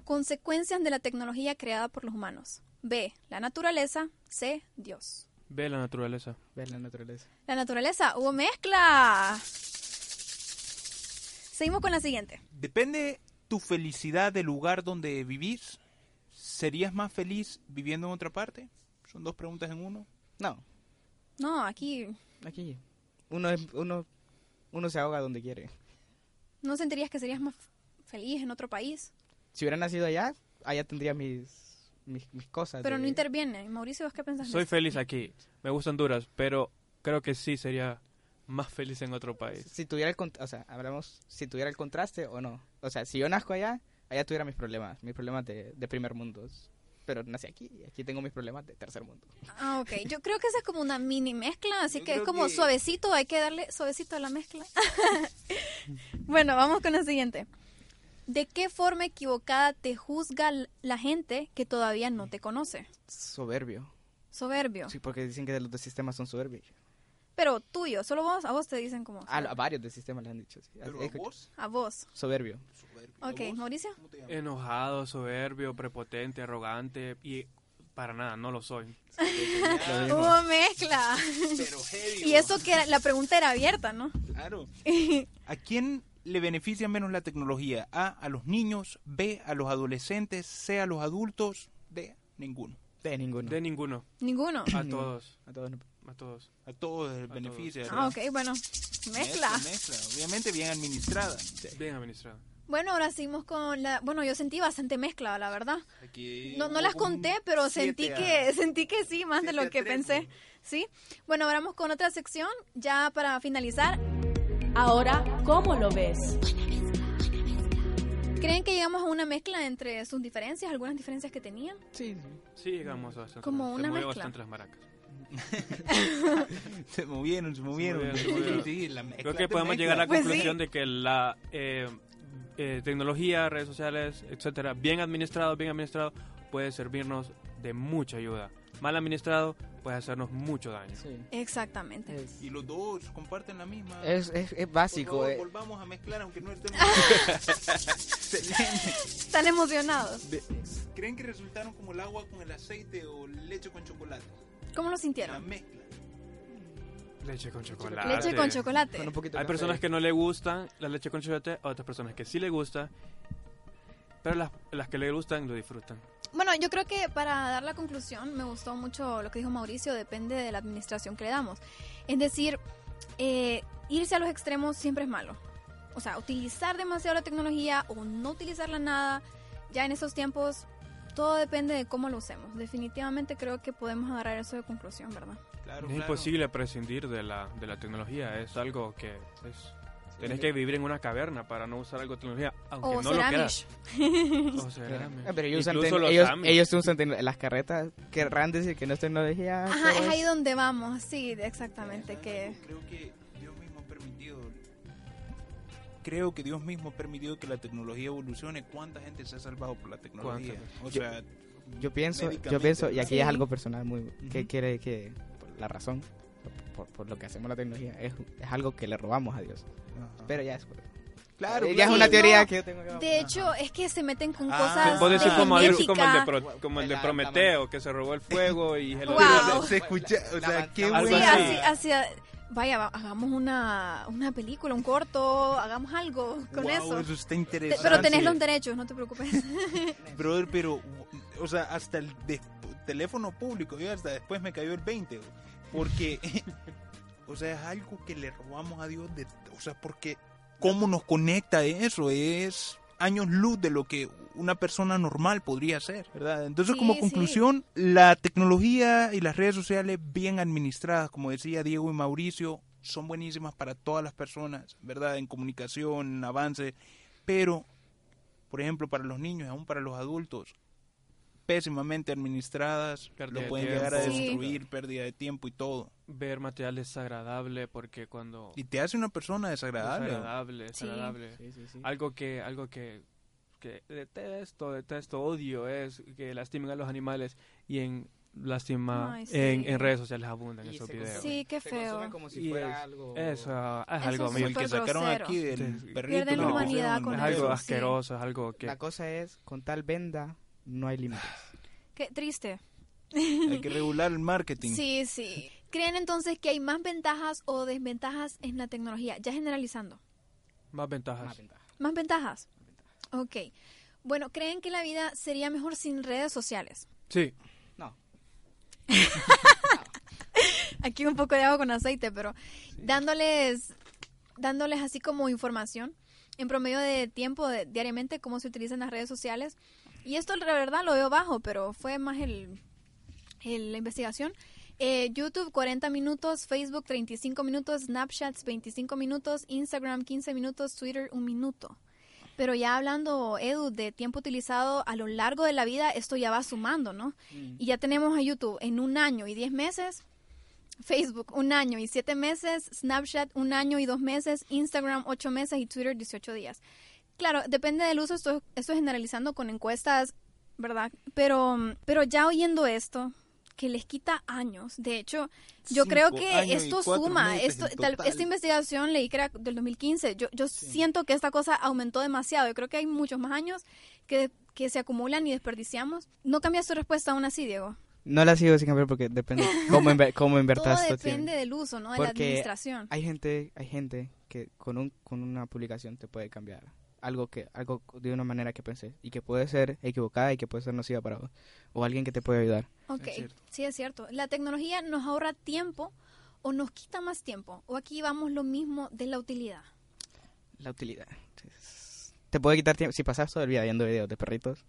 Consecuencias de la tecnología creada por los humanos. B. La naturaleza. C. Dios. Ve la naturaleza. Ver la naturaleza. La naturaleza. Hubo mezcla. Seguimos con la siguiente. Depende tu felicidad del lugar donde vivís. ¿Serías más feliz viviendo en otra parte? Son dos preguntas en uno. No, No, aquí aquí. Uno, es- uno, uno se ahoga donde quiere. no sentirías que serías más feliz en otro país, Si hubiera nacido allá, allá tendría mis, mis, mis cosas. pero de- no interviene. Mauricio, ¿vos qué pensás? Soy feliz aquí. Me gusta Honduras, pero creo que sí sería más feliz en otro país. Si tuviera el, o sea, hablamos, si tuviera el contraste o no. O sea, si yo nazco allá, allá tuviera mis problemas, mis problemas de, de primer mundo. Pero nací aquí y aquí tengo mis problemas de tercer mundo. Ah, ok. Yo creo que esa es como una mini mezcla, así Yo que es como que- suavecito, hay que darle suavecito a la mezcla. bueno, vamos con la siguiente. ¿De qué forma equivocada te juzga la gente que todavía no te conoce? Soberbio. Soberbio. Sí, porque dicen que los dos sistemas son soberbios. Pero tuyo, solo vos, a vos te dicen como... A, a varios de sistemas le han dicho. sí. Pero a vos, A vos. Soberbio. soberbio. ¿A Ok, vos? Mauricio. Enojado, soberbio, prepotente, arrogante y para nada, no lo soy. Hubo mezcla. Pero heavy, y eso que la pregunta era abierta, ¿no? Claro. ¿A quién le beneficia menos la tecnología? A, a los niños, B, a los adolescentes, C, a los adultos, D, ninguno. De ninguno. De ninguno, Ninguno. a todos, A todos. A todos. A todos les todos. beneficia. Ah, ¿verdad? ok, bueno. Mezcla. Mezcla, Obviamente bien administrada. Bien administrado. Bueno, ahora seguimos con la... Bueno, yo sentí bastante mezcla, la verdad. Aquí No, no las conté, pero sentí a- que sentí que sí, más de lo a que pensé. ¿Sí? Bueno, ahora vamos con otra sección, ya para finalizar. Ahora, ¿cómo lo ves? ¿Creen que llegamos a una mezcla entre sus diferencias, algunas diferencias que tenían? Sí, sí. Sí, llegamos a bastante. Como una mezcla. bastante las maracas. Se movieron, se movieron. movieron, se movieron. Sí, la mezcla Creo que podemos mezcla. llegar a la Pues conclusión sí. de que la eh, eh, tecnología, redes sociales, etcétera, bien administrado, bien administrado, puede servirnos de mucha ayuda. Mal administrado puede hacernos mucho daño. Sí. Exactamente. Es, Y los dos comparten la misma. es, es, es básico. favor, eh. volvamos a mezclar aunque no estemos. Están emocionados. De- ¿Creen que resultaron como el agua con el aceite o leche con chocolate? ¿Cómo lo La sintieron? mezcla. Leche con chocolate. Leche con chocolate. Con un poquito Hay de personas café. que no le gustan la leche con chocolate, otras personas que sí le gusta, pero las, las que le gustan lo disfrutan. Bueno, yo creo que para dar la conclusión me gustó mucho lo que dijo Mauricio, depende de la administración que le damos. Es decir, eh, irse a los extremos siempre es malo. O sea, utilizar demasiado la tecnología o no utilizarla nada, ya en esos tiempos todo depende de cómo lo usemos. Definitivamente creo que podemos agarrar eso de conclusión, ¿verdad? Claro, es claro. imposible prescindir de la, de la tecnología, es algo que es... Tenés que vivir en una caverna para no usar algo de tecnología, aunque O no lo quieras. O ser Claro. Amish. Ah, pero ellos, usan ellos, Amish. ellos usan las carretas. Querrán decir que no es tecnología. Ajá, es ahí donde vamos, sí, exactamente. ¿Sabes Que? Creo que Creo que Dios mismo ha permitido que la tecnología evolucione. ¿Cuánta gente se ha salvado por la tecnología? O Yo- sea, Yo pienso, yo pienso, y aquí Sí. es algo personal muy, que Ujú. quiere que la razón, por, por lo que hacemos la tecnología, es, es algo que le robamos a Dios. Pero ya es, claro, ya es claro. una teoría no. que yo tengo. que- de hecho es que se meten con Ah, cosas Vos de decís como, algo así como el de. Pro- como el de Prometeo, que se robó el fuego y... el- Wow. Se, escucha, o sea, qué Algo Sí, así, así, vaya, va- hagamos una, una película, un corto, hagamos algo con Wow, eso. eso está Te- interesante. pero tenés los derechos, no te preocupes. Brother, pero, o sea, hasta el de- teléfono público, yo hasta después me cayó el 20, güey, porque, o sea, es algo que le robamos a Dios, de, o sea, porque, ¿cómo nos conecta eso? Es años luz de lo que una persona normal podría hacer, ¿verdad? Entonces, Sí, como sí. conclusión, la tecnología y las redes sociales bien administradas, como decía Diego y Mauricio, son buenísimas para todas las personas, ¿verdad? En comunicación, en avance, pero por ejemplo, para los niños y aún para los adultos, pésimamente administradas, Pérdida lo de pueden llegar a. Sí. destruir, pérdida de tiempo y todo. Ver material desagradable porque cuando... Y te hace una persona desagradable. Desagradable, desagradable. Sí, sí, sí. Algo que, algo que, que detesto, detesto, odio es que lastimen a los animales y en lastima Ay, sí. en, en redes sociales abundan Y esos videos. Sí, qué feo. como si fuera es- algo... Eso es Eso algo es el mío. que sacaron grosero. aquí del perrito. Pierden la humanidad con Es eso, algo sí. asqueroso, es algo que... La cosa es, con tal venda, no hay límites. Qué triste. Hay que regular el marketing. Sí, sí. ¿Creen entonces que hay más ventajas o desventajas en la tecnología? Ya generalizando. Más ventajas. Más ventaja. ¿Más ventajas? Ok. Bueno, ¿creen que la vida sería mejor sin redes sociales? Sí, No. Aquí un poco de agua con aceite, pero dándoles, dándoles así como información en promedio de tiempo de- diariamente cómo se utilizan las redes sociales. Y esto la verdad lo veo bajo, pero fue más el, el- la investigación. Eh, YouTube 40 minutos, Facebook 35 minutos, Snapchat 25 minutos, Instagram 15 minutos, Twitter un minuto. Pero ya hablando, Edu, de tiempo utilizado a lo largo de la vida, esto ya va sumando, ¿no? Y ya tenemos a YouTube en un año y diez meses, Facebook un año y siete meses, Snapchat un año y dos meses, Instagram ocho meses y Twitter 18 días. Claro, depende del uso, esto, esto es generalizando con encuestas, ¿verdad? Pero, pero ya oyendo esto, que les quita años. De hecho, yo Cinco creo que esto suma. Esto, tal- esta investigación leí que era del 2015. Yo, yo siento que esta cosa aumentó demasiado. Yo creo que hay muchos más años que, que se acumulan y desperdiciamos. ¿No cambias tu respuesta aún así, Diego? No la sigo sin cambiar porque depende cómo, inver- cómo Todo invertas tu depende del uso, ¿no? De la administración. Hay gente, hay gente que con un con una publicación te puede cambiar algo que algo de una manera que pensé y que puede ser equivocada y que puede ser nociva para vos o alguien que te puede ayudar. Ok, Es sí es cierto. La tecnología nos ahorra tiempo o nos quita más tiempo. O aquí vamos lo mismo de la utilidad. La utilidad. Te puede quitar tiempo si pasas todo el día viendo videos de perritos.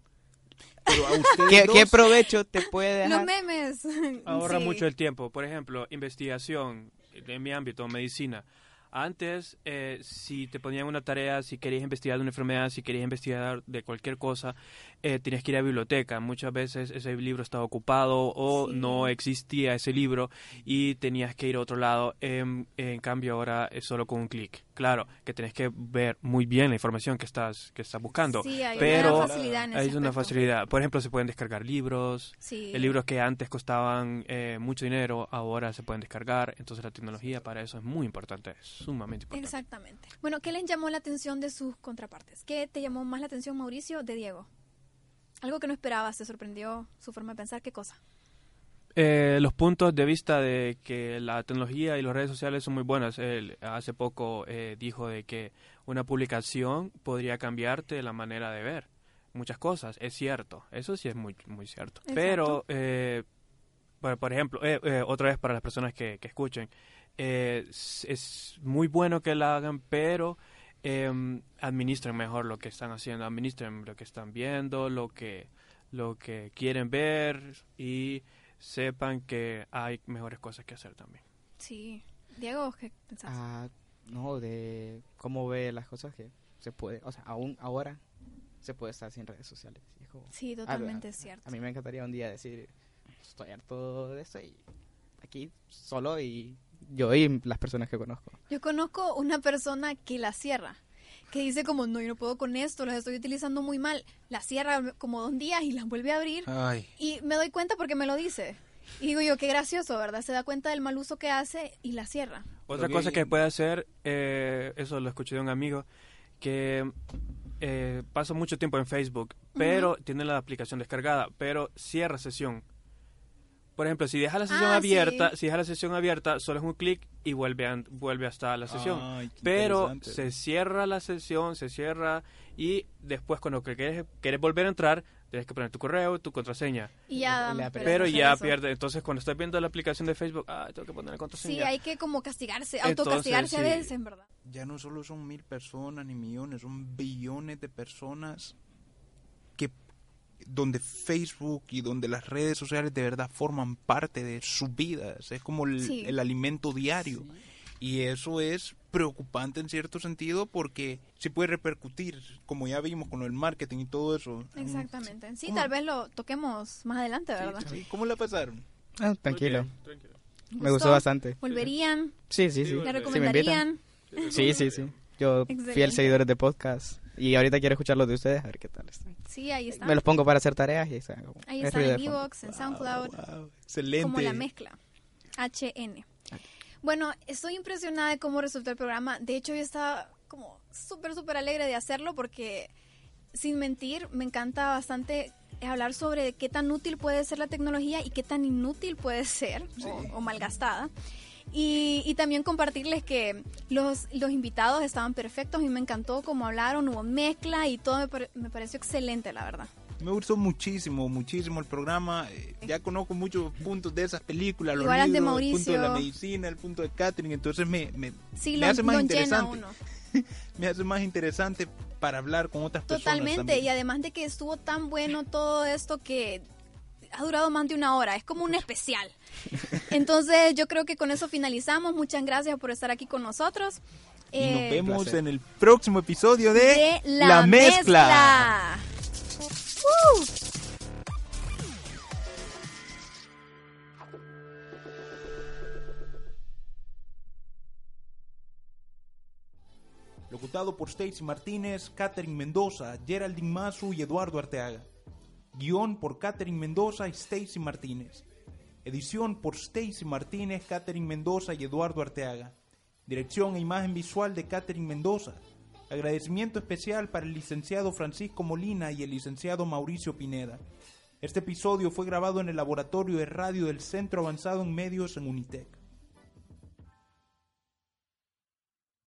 Pero a ¿Qué, dos, qué provecho te puede Los dejar? memes. Ahorra Sí. mucho el tiempo. Por ejemplo, investigación en mi ámbito, medicina. Antes, eh, si te ponían una tarea, si querías investigar de una enfermedad, si querías investigar de cualquier cosa, eh, tenías que ir a la biblioteca. Muchas veces ese libro estaba ocupado o Sí. no existía ese libro y tenías que ir a otro lado. En, en cambio, ahora es solo con un clic. Claro, que tenés que ver muy bien la información que estás, que estás buscando. Sí, hay pero una facilidad en ese hay una facilidad. Por ejemplo, se pueden descargar libros. Sí. Libros que antes costaban eh, mucho dinero, ahora se pueden descargar. Entonces la tecnología para eso es muy importante, es sumamente importante. Exactamente. Bueno, ¿qué les llamó la atención de sus contrapartes? ¿Qué te llamó más la atención, Mauricio, de Diego? Algo que no esperabas, te sorprendió su forma de pensar, ¿qué cosa? Eh, los puntos de vista de que la tecnología y las redes sociales son muy buenas. Él hace poco eh, dijo de que una publicación podría cambiarte la manera de ver muchas cosas. Es cierto, eso sí es muy, muy cierto. Exacto. Pero, eh, por, por ejemplo, eh, eh, otra vez para las personas que, que escuchen, eh, es, es muy bueno que la hagan, pero eh, administren mejor lo que están haciendo, administren lo que están viendo, lo que, lo que quieren ver y sepan que hay mejores cosas que hacer también. Sí. Diego, ¿qué pensás? Ah, no, de cómo ve las cosas que se puede, o sea, aún ahora se puede estar sin redes sociales. Como- sí, a- totalmente a- cierto. A mí me encantaría un día decir, estoy harto de esto y aquí solo y yo y las personas que conozco. Yo conozco una persona que la cierra, que dice como, no, yo no puedo con esto, los estoy utilizando muy mal. La cierra como dos días y las vuelve a abrir. Ay, Y me doy cuenta porque me lo dice. Y digo yo, qué gracioso, ¿verdad? Se da cuenta del mal uso que hace y la cierra. Otra cosa que puede hacer, eh, eso lo escuché de un amigo, que eh, pasa mucho tiempo en Facebook, pero tiene la aplicación descargada, pero cierra sesión. Por ejemplo, si deja la sesión Ah, abierta, sí. si deja la sesión abierta, solo es un clic y vuelve a, vuelve hasta la sesión. Ay, qué pero se cierra la sesión, se cierra y después cuando quieres, quieres volver a entrar, tienes que poner tu correo, tu contraseña. Y ya Pero ya eso. pierde. Entonces, cuando estás viendo la aplicación de Facebook, ah, tengo que poner la contraseña. Sí, hay que como castigarse, Entonces, autocastigarse a sí. veces, en verdad. ya no solo son mil personas ni millones, son billones de personas donde Facebook y donde las redes sociales de verdad forman parte de sus vidas, es como el, Sí. el alimento diario. Y eso es preocupante en cierto sentido porque sí puede repercutir, como ya vimos con el marketing y todo eso. Exactamente. Sí, ¿Cómo? tal vez lo toquemos más adelante, ¿verdad? Sí, ¿Cómo la pasaron? Ah, tranquilo, tranquilo. me gustó bastante. ¿Volverían? Sí, sí, sí. Sí, ¿Le volvería. recomendarían? Sí, sí, sí. Yo Excelente. fiel seguidor de podcast y ahorita quiero escuchar los de ustedes a ver qué tal están. Sí, ahí está. Me los pongo para hacer tareas y ahí están. como- Ahí es está ruido en. Evox, en SoundCloud. Wow, excelente. como la mezcla. HN. Bueno, estoy impresionada de cómo resultó el programa. De hecho, yo estaba como súper, súper alegre de hacerlo porque, sin mentir, me encanta bastante hablar sobre qué tan útil puede ser la tecnología y qué tan inútil puede ser o, o malgastada. Y, y también compartirles que los, los invitados estaban perfectos y me encantó cómo hablaron, hubo mezcla y todo me, pare- me pareció excelente, la verdad. Me gustó muchísimo, muchísimo el programa. Eh, Ya conozco muchos puntos de esas películas, los Igual de el punto de la medicina, el punto de Catherine, entonces me, me, Sí, me lo, hace más interesante. uno. Me hace más interesante para hablar con otras personas. Totalmente, y además de que estuvo tan bueno todo esto que ha durado más de una hora, es como un especial. Entonces yo creo que con eso finalizamos. Muchas gracias por estar aquí con nosotros. Y nos Eh, vemos placer. en el próximo episodio de, de la, mezcla. mezcla. ¡Uh! Locutado por Stacy Martínez, Catherine Mendoza, Geraldine Mazu y Eduardo Arteaga. Guión por Catherine Mendoza y Stacy Martínez. Edición por Stacy Martínez, Catherine Mendoza y Eduardo Arteaga. Dirección e imagen visual de Catherine Mendoza. Agradecimiento especial para el licenciado Francisco Molina y el licenciado Mauricio Pineda. Este episodio fue grabado en el laboratorio de radio del Centro Avanzado en Medios en Unitec.